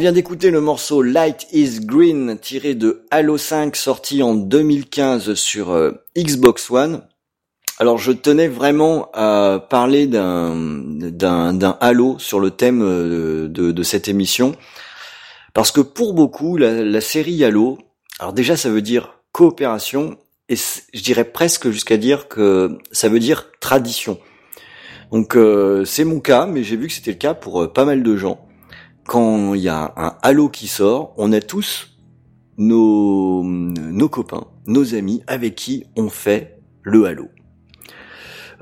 Vient d'écouter le morceau Light is Green tiré de Halo 5 sorti en 2015 sur euh, Xbox One. Alors je tenais vraiment à parler d'un Halo sur le thème euh, de, cette émission parce que pour beaucoup la, la série Halo, alors déjà ça veut dire coopération et je dirais presque jusqu'à dire que ça veut dire tradition. Donc euh, c'est mon cas, mais j'ai vu que c'était le cas pour pas mal de gens quand il y a un Halo qui sort, on a tous nos, nos copains, nos amis avec qui on fait le Halo.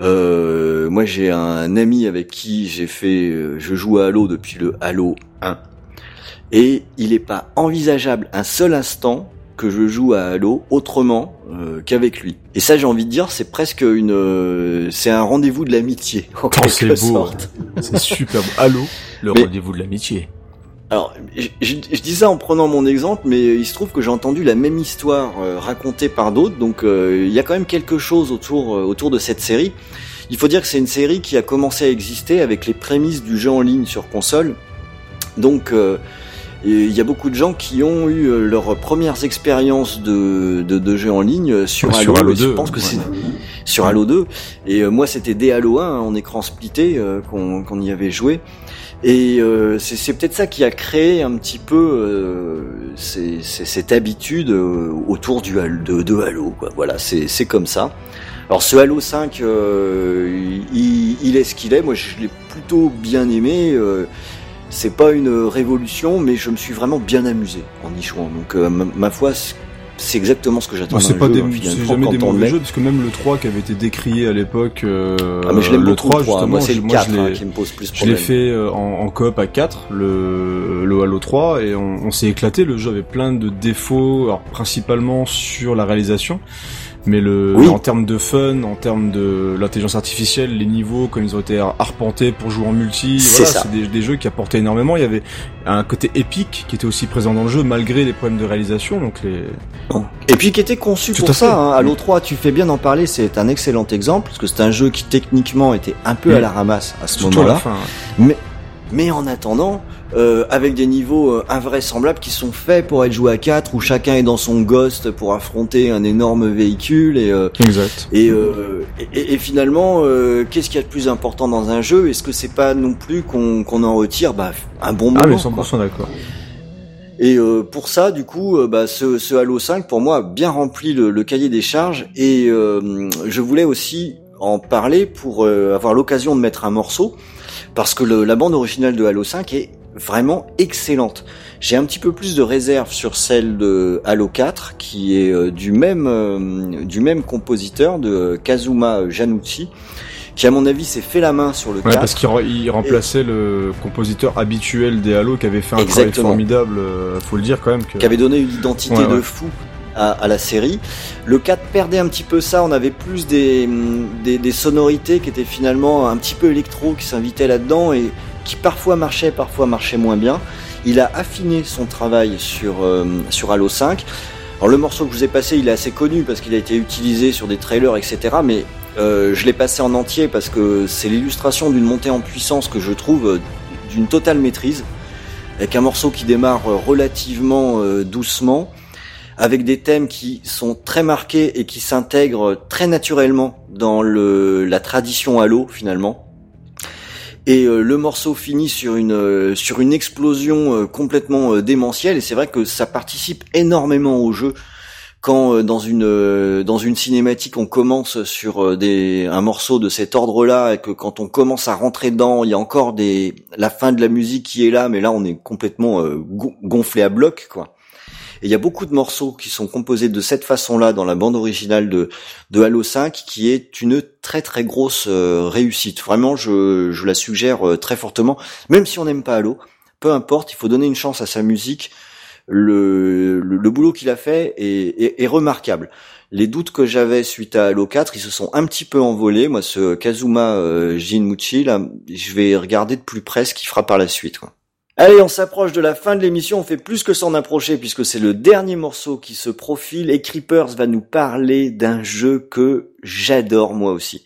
Euh, moi j'ai un ami avec qui j'ai fait, euh, je joue à Halo depuis le Halo 1. Et il n'est pas envisageable un seul instant que je joue à Halo autrement euh, qu'avec lui. Et ça, j'ai envie de dire, c'est presque une, c'est un rendez-vous de l'amitié. En quelque sorte. C'est super beau. Halo, le rendez-vous de l'amitié. Alors, je, je, dis ça en prenant mon exemple, mais il se trouve que j'ai entendu la même histoire euh, racontée par d'autres, donc euh, il y a quand même quelque chose autour euh, autour de cette série. Il faut dire que c'est une série qui a commencé à exister avec les prémices du jeu en ligne sur console. Donc, il y a beaucoup de gens qui ont eu leurs premières expériences de, de, de jeux en ligne sur, Halo, sur Halo 2. Je pense que c'est sur Halo 2. Et moi, c'était des Halo 1 en écran splitté qu'on y avait joué. Et euh, c'est peut-être ça qui a créé un petit peu euh, cette habitude euh, autour du de, de Halo. Quoi. Voilà, c'est comme ça. Alors ce Halo 5, euh, il, il, est ce qu'il est. Moi, je l'ai plutôt bien aimé. Euh, c'est pas une révolution, mais je me suis vraiment bien amusé en y jouant. Donc, ma, ma foi, c'est exactement ce que j'attends. C'est pas des, c'est jamais des mauvais jeux parce que même le 3 qui avait été décrié à l'époque, euh, ah, mais je le 3 justement, moi c'est le 4 je hein, qui me pose plus Je l'ai fait euh, en, en coop à 4, le, le Halo 3 et on, on s'est éclaté. Le jeu avait plein de défauts, alors principalement sur la réalisation mais le en termes de fun, en termes de l'intelligence artificielle, les niveaux comme ils ont été arpentés pour jouer en multi, voilà, c'est des, des, jeux qui apportaient énormément. Il y avait un côté épique qui était aussi présent dans le jeu malgré les problèmes de réalisation. Donc les et puis qui était conçu pour ça. Hein. Halo 3, tu fais bien d'en parler, c'est un excellent exemple parce que c'est un jeu qui techniquement était un peu à la ramasse à ce moment-là, mais mais en attendant, euh, avec des niveaux euh, invraisemblables qui sont faits pour être joués à 4 où chacun est dans son ghost pour affronter un énorme véhicule et euh, exact. Et, euh, et, et, finalement euh, qu'est-ce qu'il y a de plus important dans un jeu? Est-ce que c'est pas non plus qu'on qu'on en retire bah, un bon moment ah mais 100% d'accord et euh, pour ça, du coup, bah, ce, ce, Halo 5, pour moi, a bien rempli le, le cahier des charges. Et je voulais aussi en parler pour avoir l'occasion de mettre un morceau, parce que le, la bande originale de Halo 5 est vraiment excellente. J'ai un petit peu plus de réserve sur celle de Halo 4 qui est euh, du même euh, du même compositeur de Kazuma Janucci qui à mon avis s'est fait la main sur le ouais, 4. parce qu'il remplaçait Et... le compositeur habituel des Halo qui avait fait un Exactement. travail formidable, euh, faut le dire quand même. Que... Qui avait donné une identité ouais, de ouais. fou à, la série. Le 4 perdait un petit peu ça, on avait plus des, sonorités qui étaient finalement un petit peu électro qui s'invitaient là-dedans et qui parfois marchait, parfois marchait moins bien. Il a affiné son travail sur, euh, sur Halo 5. Alors le morceau que je vous ai passé, il est assez connu parce qu'il a été utilisé sur des trailers, etc. Mais euh, je l'ai passé en entier parce que c'est l'illustration d'une montée en puissance que je trouve euh, d'une totale maîtrise, avec un morceau qui démarre relativement doucement, avec des thèmes qui sont très marqués et qui s'intègrent très naturellement dans le, la tradition Halo finalement et euh, le morceau finit sur une euh, sur une explosion euh, complètement démentielle et c'est vrai que ça participe énormément au jeu quand dans une dans une cinématique on commence sur des un morceau de cet ordre-là et que quand on commence à rentrer dedans, il y a encore des la fin de la musique qui est là mais là on est complètement gonflé à bloc quoi. Et il y a beaucoup de morceaux qui sont composés de cette façon-là dans la bande originale de, de Halo 5, qui est une très très grosse euh, réussite. Vraiment, je, je la suggère euh, très fortement. Même si on n'aime pas Halo, peu importe, il faut donner une chance à sa musique. Le, le, boulot qu'il a fait est, est, remarquable. Les doutes que j'avais suite à Halo 4, ils se sont un petit peu envolés. Moi, ce Kazuma euh, Jinmuchi, là, je vais regarder de plus près ce qu'il fera par la suite. Allez, on s'approche de la fin de l'émission, on fait plus que s'en approcher puisque c'est le dernier morceau qui se profile et Creepers va nous parler d'un jeu que j'adore moi aussi.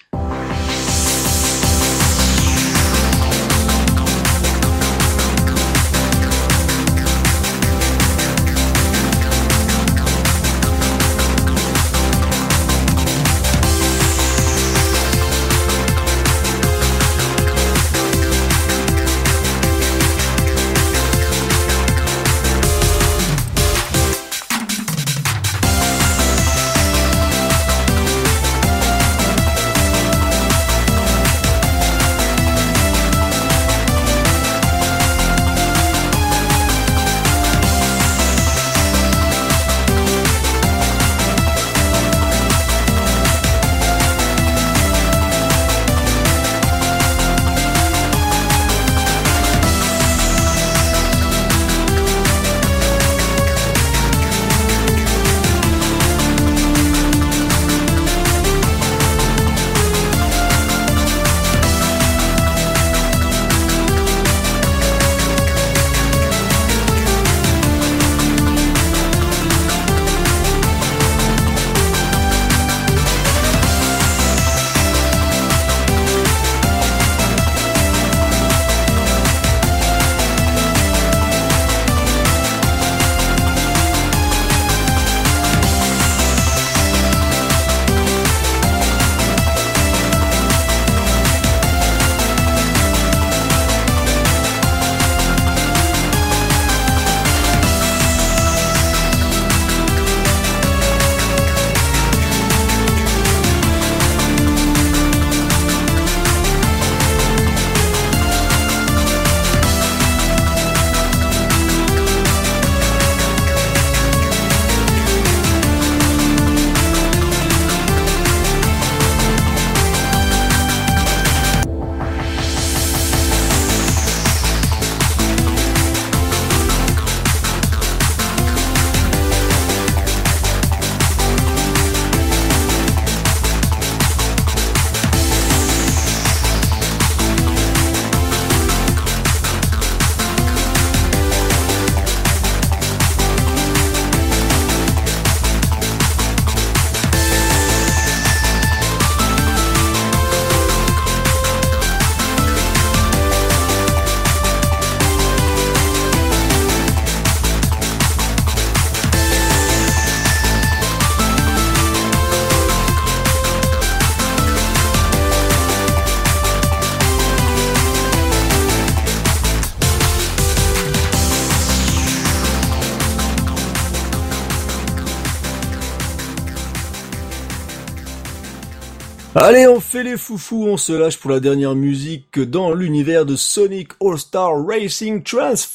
Allez, on fait les foufous, on se lâche pour la dernière musique dans l'univers de Sonic All-Star Racing Transform.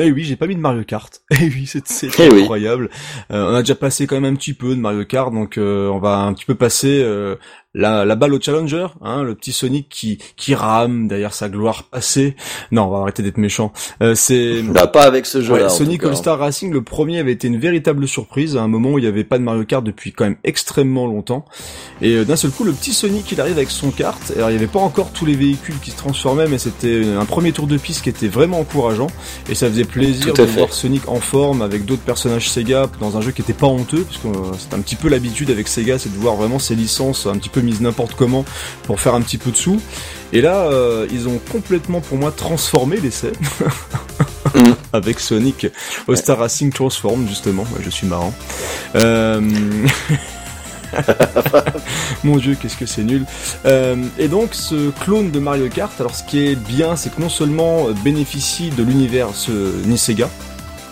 Eh oui, j'ai pas mis de Mario Kart. [LAUGHS] Eh oui, c'est Eh oui. incroyable. Euh, on a déjà passé quand même un petit peu de Mario Kart, donc euh, on va un petit peu passer euh, la, la balle au challenger, hein, le petit Sonic qui qui rame derrière sa gloire passée. Non, on va arrêter d'être méchant. Euh, c'est Bah, pas avec ce jeu-là. Ouais, Sonic tout cas. All-Star Racing, le premier avait été une véritable surprise à un moment où il n'y avait pas de Mario Kart depuis quand même extrêmement longtemps. Et euh, d'un seul coup, le petit Sonic, il arrive avec son kart. Alors, il n'y avait pas encore tous les véhicules qui se transformaient, mais c'était un premier tour de piste qui était vraiment encourageant. Et ça faisait plaisir de fait. voir Sonic en forme avec d'autres personnages Sega dans un jeu qui était pas honteux, parce que euh, c'est un petit peu l'habitude avec Sega, c'est de voir vraiment ses licences un petit peu mises n'importe comment pour faire un petit peu de sous. Et là, euh, ils ont complètement, pour moi, transformé l'essai. [LAUGHS] Mm. [LAUGHS] avec Sonic All Star Racing Transform justement, je suis marrant. Euh... [LAUGHS] Mon dieu, qu'est-ce que c'est nul. Euh, et donc ce clone de Mario Kart, alors ce qui est bien, c'est que non seulement bénéficie de l'univers ce ni Sega,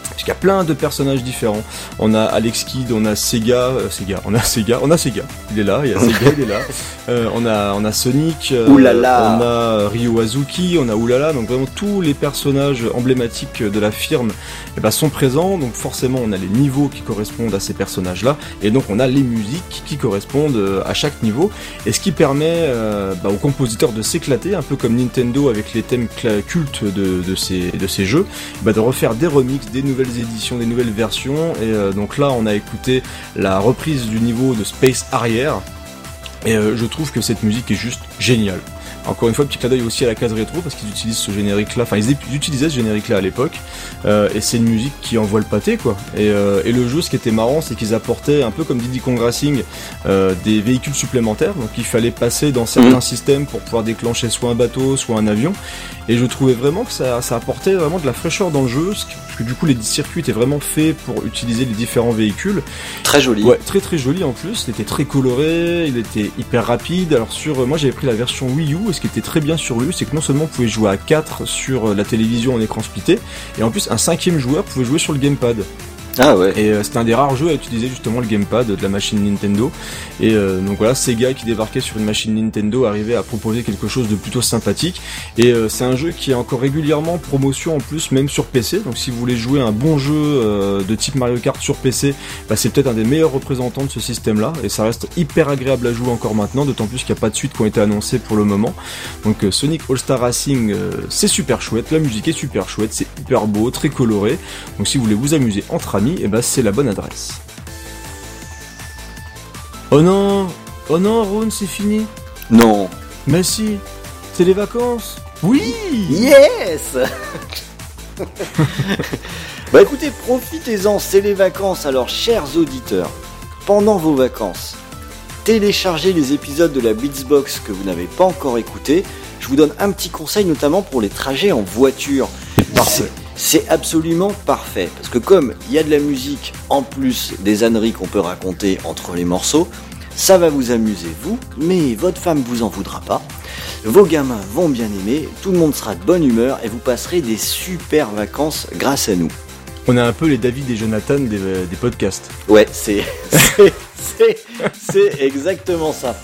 parce qu'il y a plein de personnages différents. On a Alex Kidd, on a Sega, euh, Sega, on a Sega, on a Sega. Il est là, il y a [LAUGHS] Sega, il est là. Euh, on a on a Sonic, euh, Oulala. on a Ryu Azuki, on a Oulala. Donc vraiment tous les personnages emblématiques de la firme eh ben, sont présents. Donc forcément on a les niveaux qui correspondent à ces personnages-là, et donc on a les musiques qui correspondent euh, à chaque niveau. Et ce qui permet bah, aux compositeurs de s'éclater, un peu comme Nintendo avec les thèmes cultes de, de ces de ces jeux, bah, de refaire des remixes, des nouvelles éditions, des nouvelles versions. Et euh, donc là, on a écouté la reprise du niveau de Space Arrière. Et euh, je trouve que cette musique est juste géniale. Encore une fois, petit clin d'œil aussi à la case rétro parce qu'ils utilisent ce générique-là. Enfin, ils utilisaient ce générique-là à l'époque. Euh, et c'est une musique qui envoie le pâté, quoi. Et, euh, et le jeu, ce qui était marrant, c'est qu'ils apportaient un peu comme Diddy Kong Racing euh, des véhicules supplémentaires. Donc, il fallait passer dans certains Mhm. systèmes pour pouvoir déclencher soit un bateau, soit un avion. Et je trouvais vraiment que ça, ça apportait vraiment de la fraîcheur dans le jeu, ce qui- parce que du coup, les circuits étaient vraiment faits pour utiliser les différents véhicules. Très joli. Ouais, très très joli en plus. Il était très coloré, il était hyper rapide. Alors sur, euh, moi j'avais pris la version Wii U. Ce qui était très bien sur U, c'est que non seulement vous pouvez jouer à 4 sur la télévision en écran splitté, et en plus un cinquième joueur pouvait jouer sur le gamepad. Ah ouais. Et euh, c'était un des rares jeux à utiliser justement le gamepad de la machine Nintendo. Et euh, donc voilà, Sega qui débarquait sur une machine Nintendo arrivait à proposer quelque chose de plutôt sympathique. Et euh, c'est un jeu qui est encore régulièrement en promotion en plus, même sur PC. Donc si vous voulez jouer un bon jeu euh, de type Mario Kart sur PC, bah, c'est peut-être un des meilleurs représentants de ce système-là. Et ça reste hyper agréable à jouer encore maintenant, d'autant plus qu'il n'y a pas de suite qui ont été annoncées pour le moment. Donc euh, Sonic All-Star Racing, euh, c'est super chouette, la musique est super chouette, c'est hyper beau, très coloré. Donc si vous voulez vous amuser entre amis, et ben c'est la bonne adresse. Oh non Oh non, Ron, c'est fini Non. Mais si C'est les vacances Oui Yes [LAUGHS] Bah écoutez, profitez-en, c'est les vacances. Alors, chers auditeurs, pendant vos vacances, téléchargez les épisodes de la Beatsbox que vous n'avez pas encore écoutés. Je vous donne un petit conseil, notamment pour les trajets en voiture. Parfait. C'est absolument parfait. Parce que comme il y a de la musique en plus des âneries qu'on peut raconter entre les morceaux, ça va vous amuser vous, mais votre femme vous en voudra pas. Vos gamins vont bien aimer, tout le monde sera de bonne humeur et vous passerez des super vacances grâce à nous. On a un peu les David et Jonathan des, euh, des podcasts. Ouais, c'est [LAUGHS] c'est- c'est c'est exactement ça.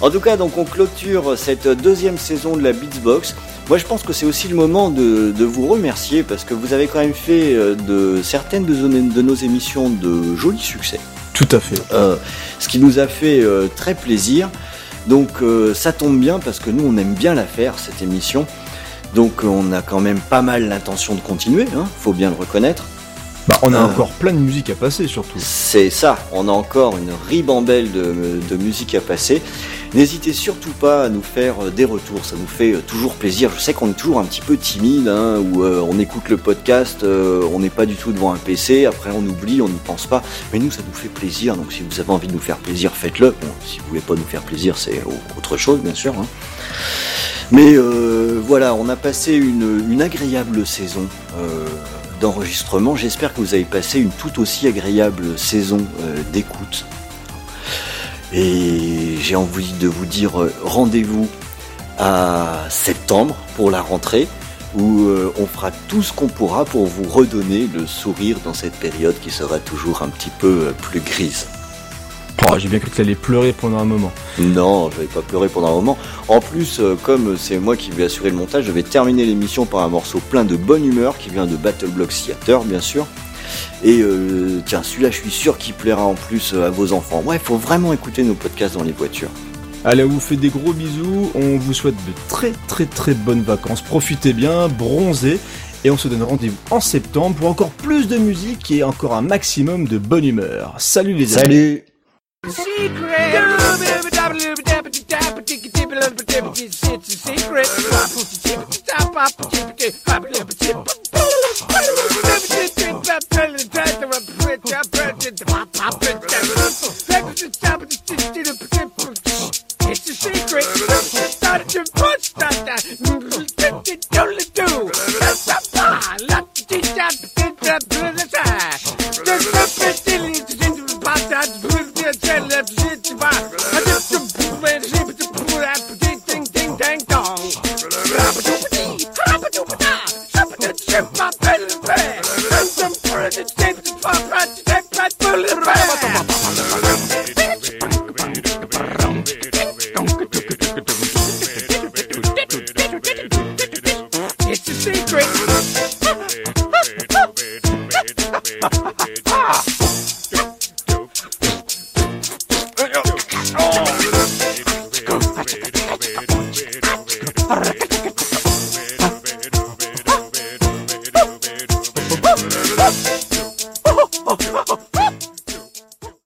En tout cas, donc on clôture cette deuxième saison de la Beatsbox. Moi, je pense que c'est aussi le moment de, de vous remercier parce que vous avez quand même fait euh, de certaines de, nos émissions de jolis succès. Tout à fait. Euh, ce qui nous a fait euh, très plaisir. Donc euh, ça tombe bien parce que nous on aime bien la faire cette émission. Donc on a quand même pas mal l'intention de continuer, hein, faut bien le reconnaître. Bah, on a encore plein de musique à passer surtout. C'est ça, on a encore une ribambelle de, de musique à passer. N'hésitez surtout pas à nous faire euh, des retours, ça nous fait euh, toujours plaisir. Je sais qu'on est toujours un petit peu timide, hein, où euh, on écoute le podcast, on n'est pas du tout devant un PC, après on oublie, on n'y pense pas. Mais nous, ça nous fait plaisir, donc si vous avez envie de nous faire plaisir, faites-le. Si vous voulez pas nous faire plaisir, c'est au- autre chose, bien sûr. hein. Mais voilà, on a passé une, agréable saison d'enregistrement. J'espère que vous avez passé une tout aussi agréable saison d'écoute. Et j'ai envie de vous dire euh, rendez-vous à septembre pour la rentrée où euh, on fera tout ce qu'on pourra pour vous redonner le sourire dans cette période qui sera toujours un petit peu euh, plus grise. Oh, j'ai bien cru que tu allais pleurer pendant un moment. Non, je vais pas pleurer pendant un moment. En plus, comme c'est moi qui vais assurer le montage, je vais terminer l'émission par un morceau plein de bonne humeur qui vient de Battle Block Theater, bien sûr. Et euh, tiens, celui-là, je suis sûr qu'il plaira en plus euh, à vos enfants. Ouais, faut vraiment écouter nos podcasts dans les voitures. Allez, on vous fait des gros bisous. On vous souhaite de très très très bonnes vacances. Profitez bien, bronzez. Et on se donne rendez-vous en septembre pour encore plus de musique et encore un maximum de bonne humeur. Salut les amis. Salut the secret. Started to punch that that. Doodly doo. Let the teach out the bit that blue the tie. The puppet is into the pot the tail left shit the blue ding ding ding dong. Hop a doop a dee, hop a doop a da. Hop a doop a ship, my pedal and pad. I'm some pretty tape to pop